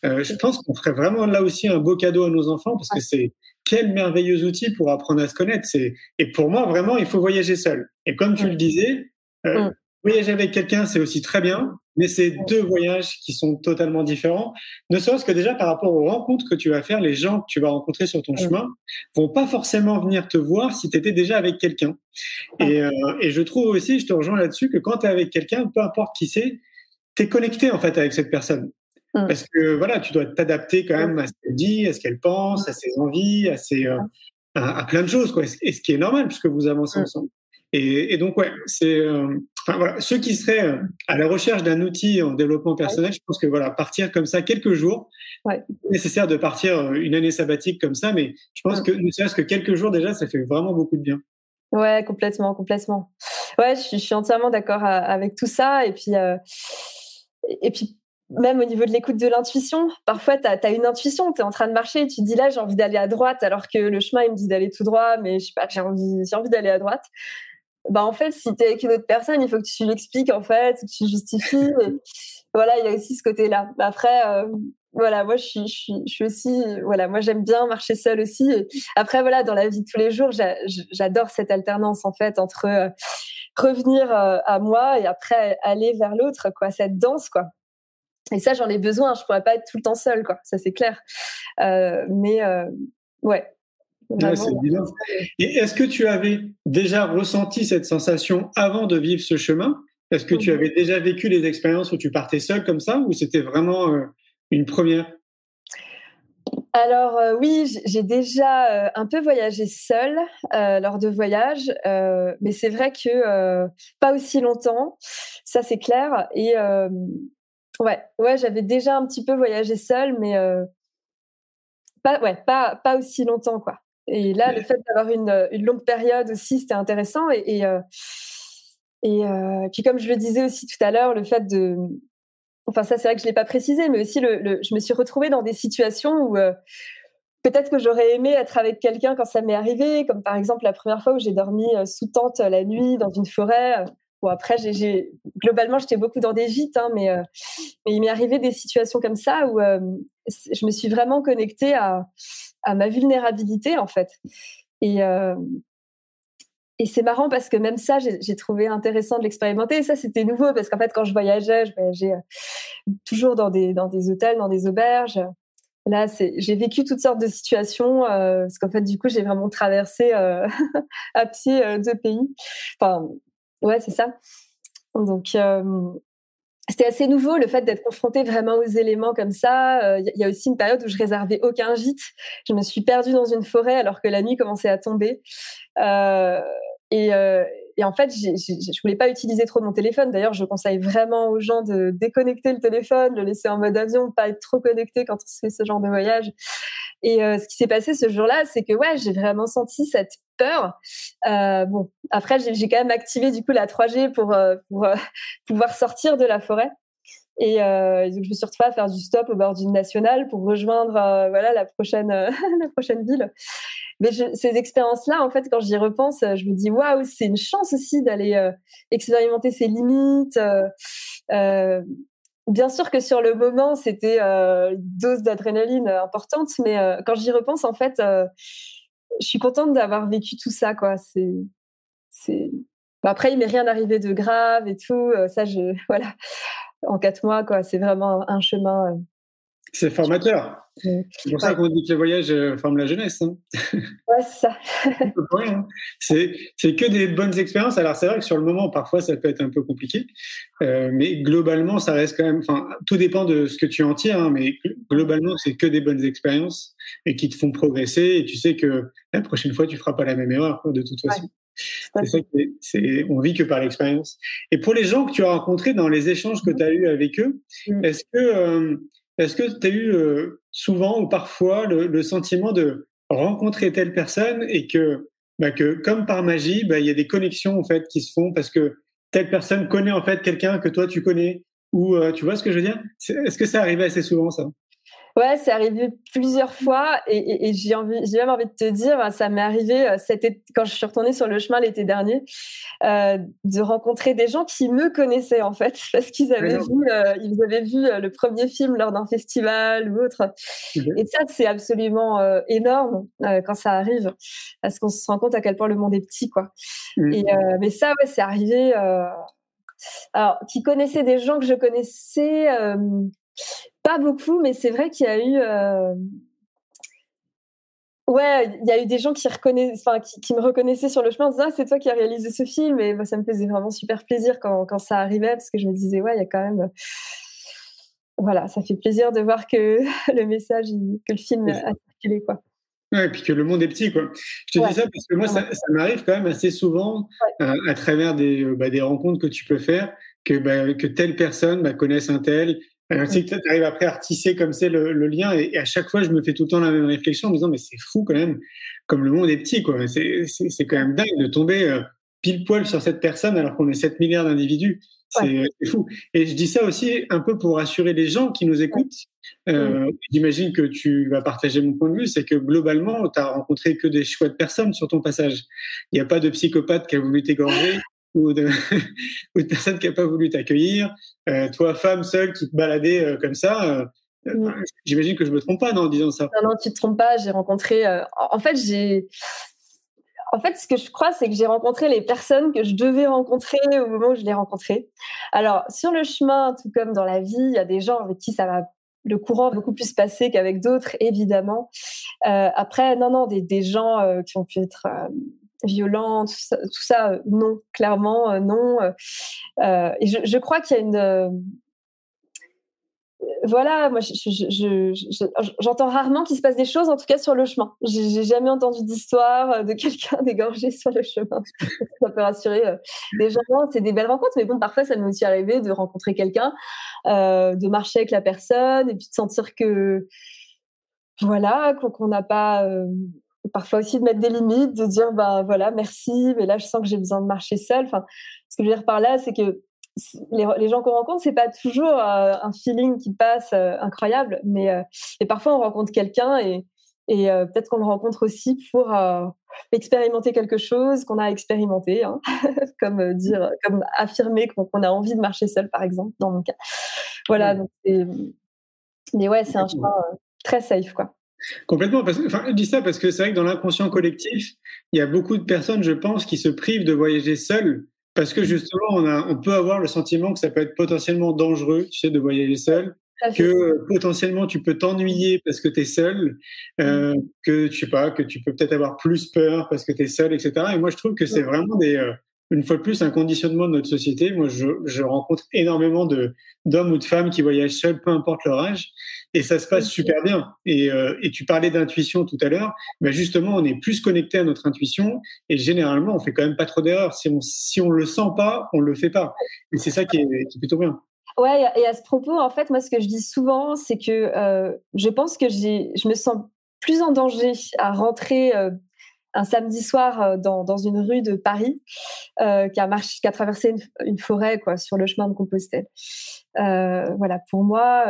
Euh, je pense qu'on ferait vraiment là aussi un beau cadeau à nos enfants, parce que c'est quel merveilleux outil pour apprendre à se connaître. C'est et pour moi vraiment, il faut voyager seul. Et comme tu le disais, euh, voyager avec quelqu'un, c'est aussi très bien, mais c'est deux voyages qui sont totalement différents. Ne serait-ce que déjà par rapport aux rencontres que tu vas faire, les gens que tu vas rencontrer sur ton chemin vont pas forcément venir te voir si tu étais déjà avec quelqu'un. Et, euh, et je trouve aussi, je te rejoins là-dessus, que quand tu es avec quelqu'un, peu importe qui c'est, tu es connecté en fait avec cette personne. Mmh. Parce que voilà, tu dois t'adapter quand même à ce qu'elle dit, à ce qu'elle pense, à ses envies, à, ses, euh, à, plein de choses. Quoi. Et ce qui est normal puisque vous avancez mmh. ensemble. Et, et, donc, ouais, c'est. Euh, enfin, voilà, ceux qui seraient euh, à la recherche d'un outil en développement personnel, je pense que voilà, partir comme ça quelques jours, ouais. nécessaire de partir une année sabbatique comme ça, mais je pense mmh. que ne serait-ce que quelques jours déjà, ça fait vraiment beaucoup de bien. Ouais, complètement, complètement. Ouais, je, je suis entièrement d'accord avec tout ça. Et puis, euh, et puis même au niveau de l'écoute de l'intuition, parfois tu as, une intuition, tu es en train de marcher, tu te dis là j'ai envie d'aller à droite alors que le chemin il me dit d'aller tout droit, mais je sais pas, j'ai envie, envie d'aller à droite. Bah en fait, si tu es avec une autre personne, il faut que tu l'expliques en fait, que tu justifies. voilà, il y a aussi ce côté-là. Après, euh, voilà, moi je suis, je suis aussi, voilà, moi j'aime bien marcher seule aussi. après, voilà, dans la vie de tous les jours, j'adore cette alternance en fait entre euh, revenir euh, à moi et après aller vers l'autre, quoi, cette danse, quoi. Et ça, j'en ai besoin. Je pourrais pas être tout le temps seule, quoi. Ça, c'est clair. Euh, mais euh, ouais. Et est-ce que tu avais déjà ressenti cette sensation avant de vivre ce chemin? Est-ce que tu mmh avais déjà vécu les expériences où tu partais seule comme ça ou c'était vraiment euh, une première? Alors oui, j'ai déjà un peu voyagé seule lors de voyages, mais c'est vrai que pas aussi longtemps, ça c'est clair. Et Ouais, ouais, j'avais déjà un petit peu voyagé seule, mais euh, pas, ouais, pas, pas aussi longtemps, quoi. Et là, le fait d'avoir une, une, longue période aussi, c'était intéressant. Et, et, euh, et euh, puis, comme je le disais aussi tout à l'heure, le fait de. Enfin, ça, c'est vrai que je l'ai pas précisé, mais aussi, le, je me suis retrouvée dans des situations où peut-être que j'aurais aimé être avec quelqu'un quand ça m'est arrivé, comme par exemple la première fois où j'ai dormi sous tente la nuit dans une forêt. Bon, après, globalement, j'étais beaucoup dans des gîtes, hein, mais, euh, mais, il m'est arrivé des situations comme ça où euh, je me suis vraiment connectée à, ma vulnérabilité, en fait. Et, euh, et c'est marrant parce que même ça, j'ai trouvé intéressant de l'expérimenter. Et ça, c'était nouveau parce qu'en fait, quand je voyageais, je voyageais toujours dans des, hôtels, dans des auberges. Là, j'ai vécu toutes sortes de situations euh, parce qu'en fait, du coup, j'ai vraiment traversé euh, *laughs* à pied euh, deux pays. Enfin, ouais, c'est ça. Donc, c'était assez nouveau le fait d'être confronté vraiment aux éléments comme ça. Il y a aussi une période où je réservais aucun gîte. Je me suis perdue dans une forêt alors que la nuit commençait à tomber. Et, et en fait, je je voulais pas utiliser trop mon téléphone. D'ailleurs, je conseille vraiment aux gens de déconnecter le téléphone, le laisser en mode avion, pas être trop connecté quand on fait ce genre de voyage. Et euh, ce qui s'est passé ce jour-là, c'est que ouais, j'ai vraiment senti cette peur. Euh, bon, après, j'ai quand même activé du coup la 3G pour, euh, euh, *laughs* pouvoir sortir de la forêt. Et euh, donc je me suis retrouvée à faire du stop au bord d'une nationale pour rejoindre euh, voilà la prochaine *laughs* la prochaine ville. Mais ces expériences-là, en fait, quand j'y repense, euh, je me dis waouh, c'est une chance aussi d'aller euh, expérimenter ses limites. Euh, bien sûr que sur le moment, c'était une dose d'adrénaline importante, mais quand j'y repense, en fait, je suis contente d'avoir vécu tout ça, quoi. C'est, c'est. après, il m'est rien arrivé de grave et tout. ça, je *laughs* voilà. En quatre mois, quoi. C'est vraiment un chemin c'est formateur. C'est pour ça qu'on dit que les voyages euh, forment la jeunesse. Hein. *laughs* Ouais, c'est ça. Hein. c'est que des bonnes expériences. Alors c'est vrai que sur le moment, parfois, ça peut être un peu compliqué, euh, mais globalement, ça reste quand même. Enfin, tout dépend de ce que tu en tires, hein, mais globalement, c'est que des bonnes expériences et qui te font progresser. Et tu sais que la prochaine fois, tu feras pas la même erreur de toute façon. C'est ça c'est, on vit que par l'expérience. Et pour les gens que tu as rencontrés dans les échanges que mmh. tu as eus avec eux, mmh. est-ce que euh, est-ce que tu as eu euh, souvent ou parfois le, sentiment de rencontrer telle personne et que, bah, que comme par magie, bah, il y a des connexions en fait qui se font parce que telle personne connaît en fait quelqu'un que toi tu connais ou euh, tu vois ce que je veux dire? Est-ce que ça arrive assez souvent ça? Ouais, c'est arrivé plusieurs fois et, et, j'ai envie, j'ai même envie de te dire, ça m'est arrivé euh, quand je suis retournée sur le chemin l'été dernier, euh, de rencontrer des gens qui me connaissaient en fait *laughs* parce qu'ils avaient vu, euh, ils avaient vu le premier film lors d'un festival ou autre. Et ça, c'est absolument énorme quand ça arrive parce qu'on se rend compte à quel point le monde est petit, quoi. Mmh. Et mais ça, ouais, c'est arrivé. alors, qui connaissaient des gens que je connaissais pas beaucoup, mais c'est vrai qu'il y a eu. Euh... Ouais, il y a eu des gens qui, reconnaissent, enfin, qui, qui, me reconnaissaient sur le chemin en disant ah, c'est toi qui as réalisé ce film. Et bah, ça me faisait vraiment super plaisir quand, quand ça arrivait parce que je me disais ouais, il y a quand même. Voilà, ça fait plaisir de voir que *laughs* le message, que le film a circulé. Quoi. Ouais, et puis que le monde est petit, quoi. Je te dis ça parce que moi, ça, ça m'arrive quand même assez souvent euh, à travers des, euh, bah, des rencontres que tu peux faire, que, bah, que telle personne bah, connaisse un tel, alors, tu tu arrives après à tisser comme c'est le, le, lien, et, à chaque fois, je me fais tout le temps la même réflexion en me disant, mais c'est fou quand même, comme le monde est petit, quoi. C'est quand même dingue de tomber euh, pile poil sur cette personne alors qu'on est 7 milliards d'individus. C'est fou. Et je dis ça aussi un peu pour rassurer les gens qui nous écoutent. Euh, J'imagine que tu vas partager mon point de vue, c'est que globalement, tu as rencontré que des chouettes personnes sur ton passage. Il n'y a pas de psychopathe qui a voulu t'égorger ou de, *laughs* ou de personne qui n'a pas voulu t'accueillir, euh, toi, femme seule qui te baladait euh, comme ça. Euh, mm. J'imagine que je me trompe pas non, en disant ça. Non, non, tu te trompes pas. J'ai rencontré. en fait, j'ai. En fait, ce que je crois, c'est que j'ai rencontré les personnes que je devais rencontrer au moment où je les rencontrées. Alors, sur le chemin, tout comme dans la vie, il y a des gens avec qui ça va le courant beaucoup plus se passer qu'avec d'autres, évidemment. Euh, après, non, non, des, des gens euh, qui ont pu être violent, tout ça, euh, non, clairement, euh, non. Euh, et je, crois qu'il y a une voilà, moi, j'entends rarement qu'il se passe des choses, en tout cas sur le chemin. J'ai jamais entendu d'histoire de quelqu'un *laughs* dégorgé sur le chemin. *laughs* ça peut rassurer les gens. C'est des belles rencontres, mais bon, parfois, ça m'est aussi arrivé de rencontrer quelqu'un, euh, de marcher avec la personne et puis de sentir que, voilà, qu'on n'a pas parfois aussi de mettre des limites, de dire bah voilà merci, mais là je sens que j'ai besoin de marcher seule. Enfin, ce que je veux dire par là, c'est que les, gens qu'on rencontre, c'est pas toujours euh, un feeling qui passe euh, incroyable, mais euh, et parfois on rencontre quelqu'un et, et peut-être qu'on le rencontre aussi pour expérimenter quelque chose qu'on a expérimenté, hein, *laughs* comme dire, comme affirmer qu'on a envie de marcher seul, par exemple, dans mon cas. Voilà, donc mais ouais, c'est un chemin très safe, quoi. Complètement. Parce, enfin, je dis ça parce que c'est vrai que dans l'inconscient collectif, il y a beaucoup de personnes, je pense, qui se privent de voyager seules parce que justement, on, a, on peut avoir le sentiment que ça peut être potentiellement dangereux, tu sais, de voyager seul. que potentiellement tu peux t'ennuyer parce que tu es seul, euh, que tu sais pas, que tu peux peut-être avoir plus peur parce que tu es seul, etc. Et moi, je trouve que c'est vraiment des, euh, une fois de plus, un conditionnement de notre société. Moi, je, je rencontre énormément de d'hommes ou de femmes qui voyagent seuls, peu importe leur âge, et ça se passe super bien. Et, euh, et tu parlais d'intuition tout à l'heure. Ben justement, on est plus connecté à notre intuition, et généralement, on fait quand même pas trop d'erreurs. Si on si on le sent pas, on le fait pas. Et c'est ça qui est, qui est plutôt bien. Ouais, et à ce propos, en fait, moi, ce que je dis souvent, c'est que euh, je pense que j'ai, je me sens plus en danger à rentrer euh, un samedi soir euh, dans, une rue de Paris euh, marcher, qu'à traverser une, forêt, quoi, sur le chemin de Compostelle. Euh, voilà, pour moi,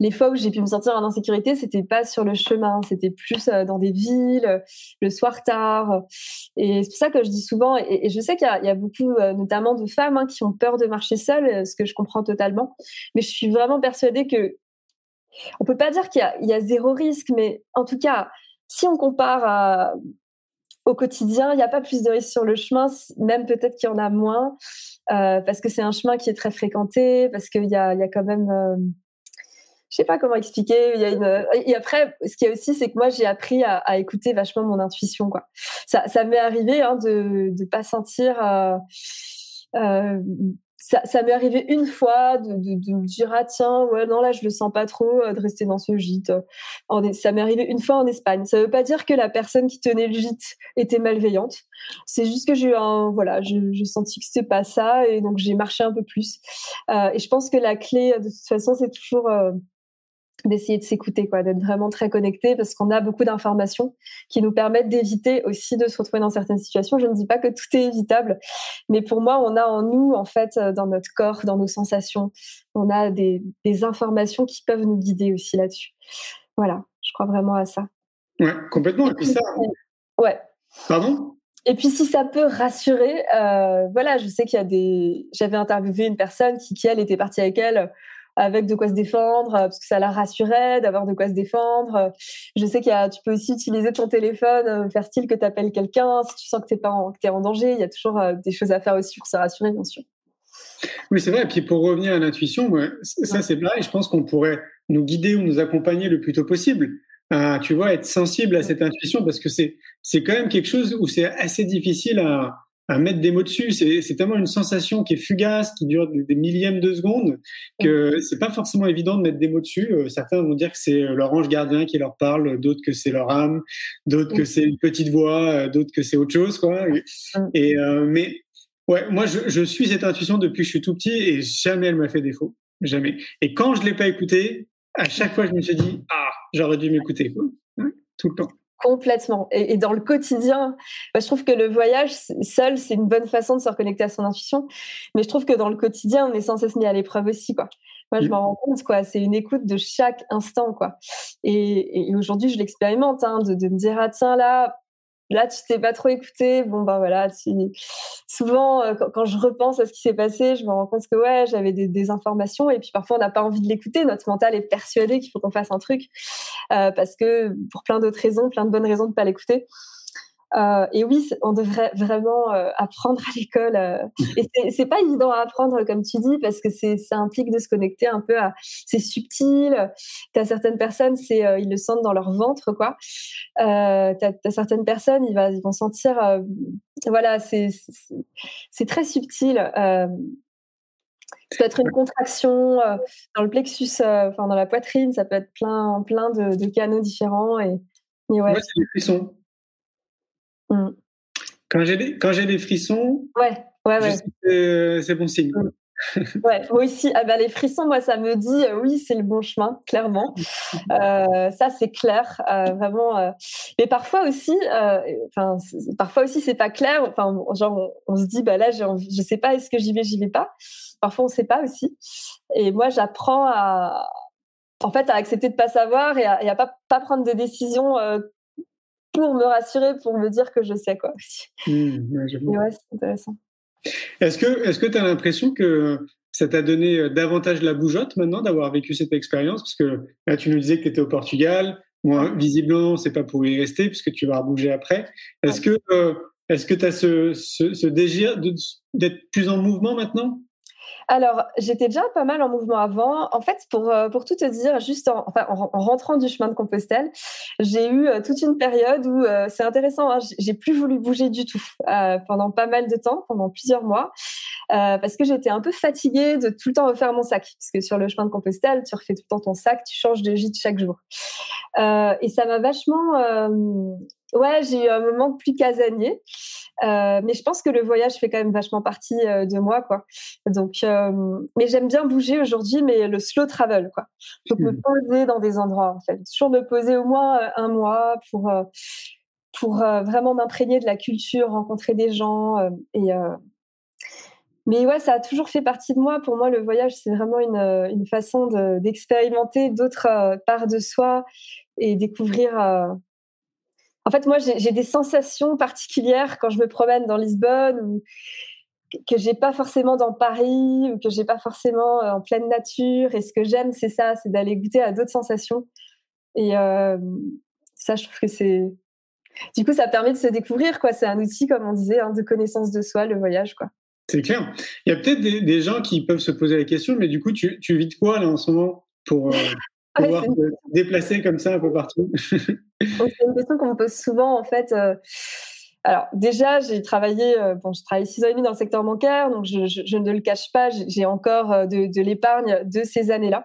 les fois où j'ai pu me sentir en insécurité, c'était pas sur le chemin, c'était plus dans des villes, le soir tard. Et c'est pour ça que je dis souvent, et, je sais qu'il y, a beaucoup, notamment de femmes, hein, qui ont peur de marcher seules, ce que je comprends totalement. Mais je suis vraiment persuadée que on peut pas dire qu'il y, a zéro risque, mais en tout cas, si on compare au quotidien, il n'y a pas plus de risques sur le chemin, même peut-être qu'il y en a moins, euh, parce que c'est un chemin qui est très fréquenté, parce qu'il y a, y a quand même euh, je sais pas comment expliquer. Il y a une... Et après, ce qu'il y a aussi, c'est que moi, j'ai appris à, écouter vachement mon intuition. Ça, ça m'est arrivé hein, de ne pas sentir. Euh, euh, ça, ça m'est arrivé une fois de, de, de, me dire ah tiens ouais non là je le sens pas trop euh, de rester dans ce gîte. En, ça m'est arrivé une fois en Espagne. Ça veut pas dire que la personne qui tenait le gîte était malveillante. C'est juste que j'ai eu un voilà, j'ai senti que c'était pas ça et donc j'ai marché un peu plus. Euh, et je pense que la clé de toute façon c'est toujours euh, d'essayer de s'écouter, quoi, d'être vraiment très connecté parce qu'on a beaucoup d'informations qui nous permettent d'éviter aussi de se retrouver dans certaines situations. Je ne dis pas que tout est évitable, mais pour moi, on a en nous, en fait, euh, dans notre corps, dans nos sensations, on a des, des informations qui peuvent nous guider aussi là-dessus. Voilà, je crois vraiment à ça. Ouais, complètement. Et puis ça. Ouais. Pardon? Et puis si ça peut rassurer, euh, voilà, je sais qu'il y a des. J'avais interviewé une personne qui, qui elle était partie avec elle avec de quoi se défendre, euh, parce que ça la rassurait d'avoir de quoi se défendre. Je sais qu'il y a, tu peux aussi utiliser ton téléphone, euh, faire style que tu appelles quelqu'un si tu sens que tu es, en, es en danger. Il y a toujours euh, des choses à faire aussi pour se rassurer, bien sûr. Oui, c'est vrai. Et puis pour revenir à l'intuition, ça c'est pareil. Je pense qu'on pourrait nous guider ou nous accompagner le plus tôt possible. À, tu vois, être sensible à cette intuition parce que c'est c'est quand même quelque chose où c'est assez difficile à, à mettre des mots dessus. C'est tellement une sensation qui est fugace, qui dure des, millièmes de secondes, que c'est pas forcément évident de mettre des mots dessus. Euh, certains vont dire que c'est euh, leur ange gardien qui leur parle, d'autres que c'est leur âme, d'autres que c'est une petite voix, euh, d'autres que c'est autre chose, quoi. Et, mais ouais, moi je, je, suis cette intuition depuis que je suis tout petit et jamais elle m'a fait défaut, jamais. Et quand je l'ai pas écoutée, à chaque fois je me suis dit ah j'aurais dû m'écouter, tout le temps. Complètement. Et, et, dans le quotidien, bah, je trouve que le voyage seul, c'est une bonne façon de se reconnecter à son intuition. Mais je trouve que dans le quotidien, on est sans cesse mis à l'épreuve aussi, quoi. Moi, je m'en rends compte, quoi. C'est une écoute de chaque instant, quoi. Et, et aujourd'hui, je l'expérimente, hein, de, de, me dire, ah tiens, là, là tu t'es pas trop écouté. Bon ben voilà souvent euh, quand, je repense à ce qui s'est passé je me rends compte que j'avais des, informations et puis parfois on n'a pas envie de l'écouter. Notre mental est persuadé qu'il faut qu'on fasse un truc euh, parce que pour plein d'autres raisons plein de bonnes raisons de pas l'écouter euh, et oui, on devrait vraiment euh, apprendre à l'école. Euh, et c'est pas évident à apprendre, comme tu dis, parce que ça implique de se connecter un peu à. C'est subtil. T'as certaines personnes, c'est euh, ils le sentent dans leur ventre, quoi. Euh, T'as as certaines personnes, ils, va, vont sentir. voilà, c'est très subtil. ça peut être une contraction dans le plexus, dans la poitrine. Ça peut être plein plein de, canaux différents. Et, ouais. c'est. Mm. Quand j'ai des, quand j'ai des frissons, ouais, ouais, ouais. c'est bon signe. Mm. ouais, moi aussi. Ah bah, les frissons, moi, ça me dit euh, oui, c'est le bon chemin, clairement. *laughs* Euh, ça, c'est clair, euh, vraiment. Mais parfois aussi, enfin, parfois aussi, c'est pas clair. Enfin, genre, on, se dit, bah là, j'ai envie, je sais pas, est-ce que j'y vais, j'y vais pas? Parfois, on sait pas aussi. Et moi, j'apprends à, en fait, à accepter de pas savoir et à, et à pas, pas prendre de décisions pour me rassurer, pour me dire que je sais quoi. Mmh, ouais, c'est intéressant. Est-ce que est-ce que tu as l'impression que ça t'a donné euh, davantage la bougeotte maintenant d'avoir vécu cette expérience? Parce que là, tu nous disais que tu étais au Portugal. Moi, visiblement, c'est pas pour y rester puisque tu vas bouger après. Est-ce que euh, est-ce que tu as ce, ce, ce désir d'être plus en mouvement maintenant? Alors, j'étais déjà pas mal en mouvement avant. En fait, pour, euh, pour tout te dire, juste en, rentrant du chemin de Compostelle, j'ai eu euh, toute une période où euh, c'est intéressant, hein, j'ai plus voulu bouger du tout pendant pas mal de temps, pendant plusieurs mois, parce que j'étais un peu fatiguée de tout le temps refaire mon sac. Parce que sur le chemin de Compostelle, tu refais tout le temps ton sac, tu changes de gîte chaque jour. et ça m'a vachement ouais, j'ai eu un moment plus casanier. Euh, mais je pense que le voyage fait quand même vachement partie euh, de moi, quoi. Donc, euh, mais j'aime bien bouger aujourd'hui, mais le slow travel, quoi. Faut me mmh. poser dans des endroits, en fait. Toujours me poser au moins un mois pour pour vraiment m'imprégner de la culture, rencontrer des gens et mais ouais, ça a toujours fait partie de moi. Pour moi, le voyage, c'est vraiment une, une façon d'expérimenter d'autres parts de soi et découvrir en fait, moi, j'ai des sensations particulières quand je me promène dans Lisbonne ou que j'ai pas forcément dans Paris ou que j'ai pas forcément euh, en pleine nature. Et ce que j'aime, c'est ça, c'est d'aller goûter à d'autres sensations. Et euh, ça, je trouve que c'est. Du coup, ça permet de se découvrir, quoi. C'est un outil, comme on disait, hein, de connaissance de soi, le voyage, quoi. C'est clair. Il y a peut-être des, gens qui peuvent se poser la question, mais du coup, tu, tu vis de quoi là en ce moment pour, euh, *laughs* pouvoir se déplacer comme ça un peu partout? *laughs* C'est une question qu'on me pose souvent en fait. Euh, alors déjà, j'ai travaillé, euh, bon, je travaille six ans et demi dans le secteur bancaire, donc je, ne le cache pas, j'ai encore euh, de, l'épargne de ces années-là.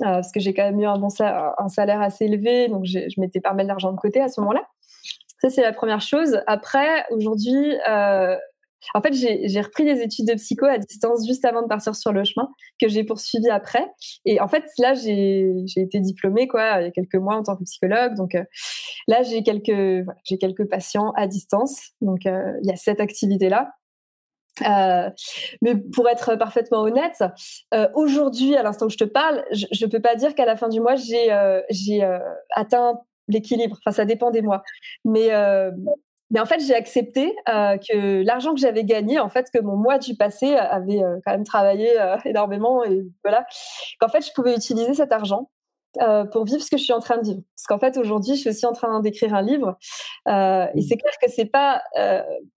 parce que j'ai quand même eu un, bon salaire, assez élevé, donc je m'étais pas mal d'argent de côté à ce moment-là. Ça, c'est la première chose. Après, aujourd'hui, en fait, j'ai repris des études de psycho à distance juste avant de partir sur le chemin, que j'ai poursuivi après. Et en fait, là, j'ai été diplômée quoi, il y a quelques mois en tant que psychologue. Donc euh, là, j'ai quelques, j'ai quelques patients à distance. Donc euh, il y a cette activité-là. Euh, mais pour être parfaitement honnête, aujourd'hui, à l'instant où je te parle, je ne peux pas dire qu'à la fin du mois, j'ai euh, atteint l'équilibre. Enfin, ça dépend des mois. Mais mais en fait, j'ai accepté euh, que l'argent que j'avais gagné, en fait, que mon mois du passé avait euh, quand même travaillé euh, énormément et voilà, qu'en fait, je pouvais utiliser cet argent pour vivre ce que je suis en train de vivre. Parce qu'en fait, aujourd'hui, je suis aussi en train d'écrire un livre et c'est clair que c'est pas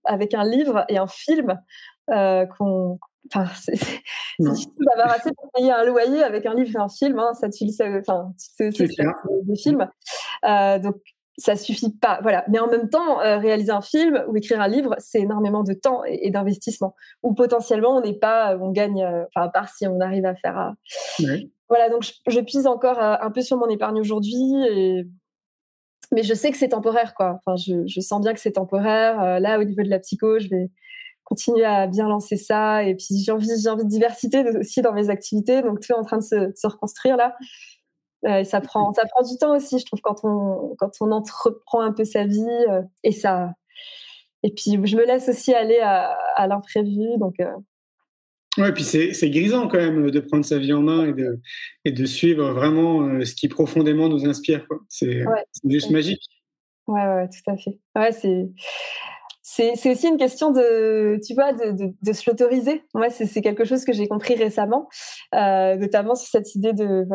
avec un livre et un film qu'on Enfin, *laughs* c'est difficile d'avoir assez pour payer un loyer avec un livre et un film. Hein, ça, tu le sais, enfin, tu sais des films. Euh, donc, ça suffit pas. Voilà. Mais en même temps, euh, réaliser un film ou écrire un livre, c'est énormément de temps et, d'investissement. Ou potentiellement, on n'est pas, on gagne, euh, enfin, à part si on arrive à faire. Euh, voilà. Donc, je, pise encore un peu sur mon épargne aujourd'hui. Et... Mais je sais que c'est temporaire, quoi. Enfin, je, je, sens bien que c'est temporaire. là, au niveau de la psycho, je vais continuer à bien lancer ça. Et puis, j'ai envie, j'ai envie de diversité aussi dans mes activités. Donc, tout est en train de se, de se reconstruire là ça prend, ça prend du temps aussi, je trouve, quand on, quand on entreprend un peu sa vie. Euh, et ça. Et puis, je me laisse aussi aller à, à l'imprévu. Donc. Euh. Ouais, puis c'est grisant quand même de prendre sa vie en main et de, et de suivre vraiment euh, ce qui profondément nous inspire. C'est juste magique. Ouais, ouais, tout à fait. Ouais, c'est c'est aussi une question de, tu vois, de, se l'autoriser. Moi, c'est quelque chose que j'ai compris récemment, euh, notamment sur cette idée de,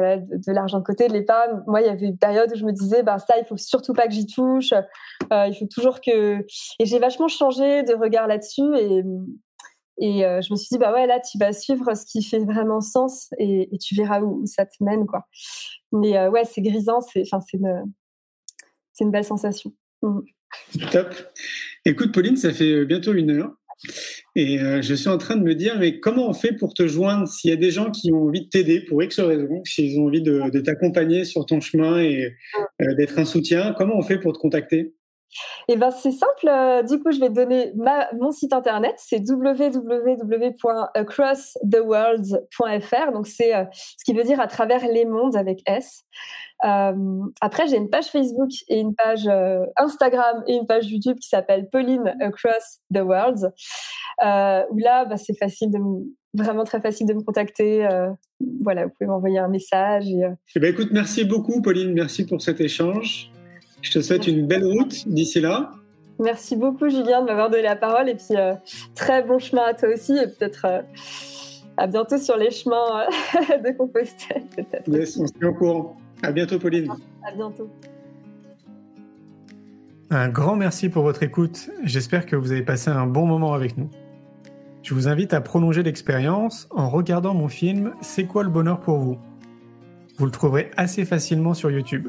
l'argent de côté, de l'épargne. Moi, il y avait une période où je me disais, ben ça, il faut surtout pas que j'y touche. Euh, il faut toujours que. Et j'ai vachement changé de regard là-dessus et euh, je me suis dit bah ouais là tu vas suivre ce qui fait vraiment sens et, tu verras où, ça te mène quoi. Mais ouais, c'est grisant, c'est une une belle sensation. Mmh. Top. Écoute, Pauline, ça fait bientôt une heure. Et euh, je suis en train de me dire, mais comment on fait pour te joindre s'il y a des gens qui ont envie de t'aider pour X raisons, s'ils ont envie de, t'accompagner sur ton chemin et euh, d'être un soutien, comment on fait pour te contacter? Eh ben, c'est simple. Euh, du coup, je vais donner mon site internet. C'est www.acrosstheworlds.fr. Donc, c'est ce qui veut dire à travers les mondes avec S. Euh, après, j'ai une page Facebook et une page euh, Instagram et une page YouTube qui s'appelle Pauline Across the World. Euh, où là, bah, c'est facile de vraiment très facile de me contacter. voilà, vous pouvez m'envoyer un message. Eh ben, écoute, merci beaucoup, Pauline. Merci pour cet échange. Je te souhaite une belle route d'ici là. Merci beaucoup, Julien, de m'avoir donné la parole. Et puis, très bon chemin à toi aussi. Et peut-être à bientôt sur les chemins *laughs* de Compostelle. Peut-être. Yes, on se tient au courant. À bientôt, Pauline. À bientôt. Un grand merci pour votre écoute. J'espère que vous avez passé un bon moment avec nous. Je vous invite à prolonger l'expérience en regardant mon film C'est quoi le bonheur pour vous? Vous le trouverez assez facilement sur YouTube.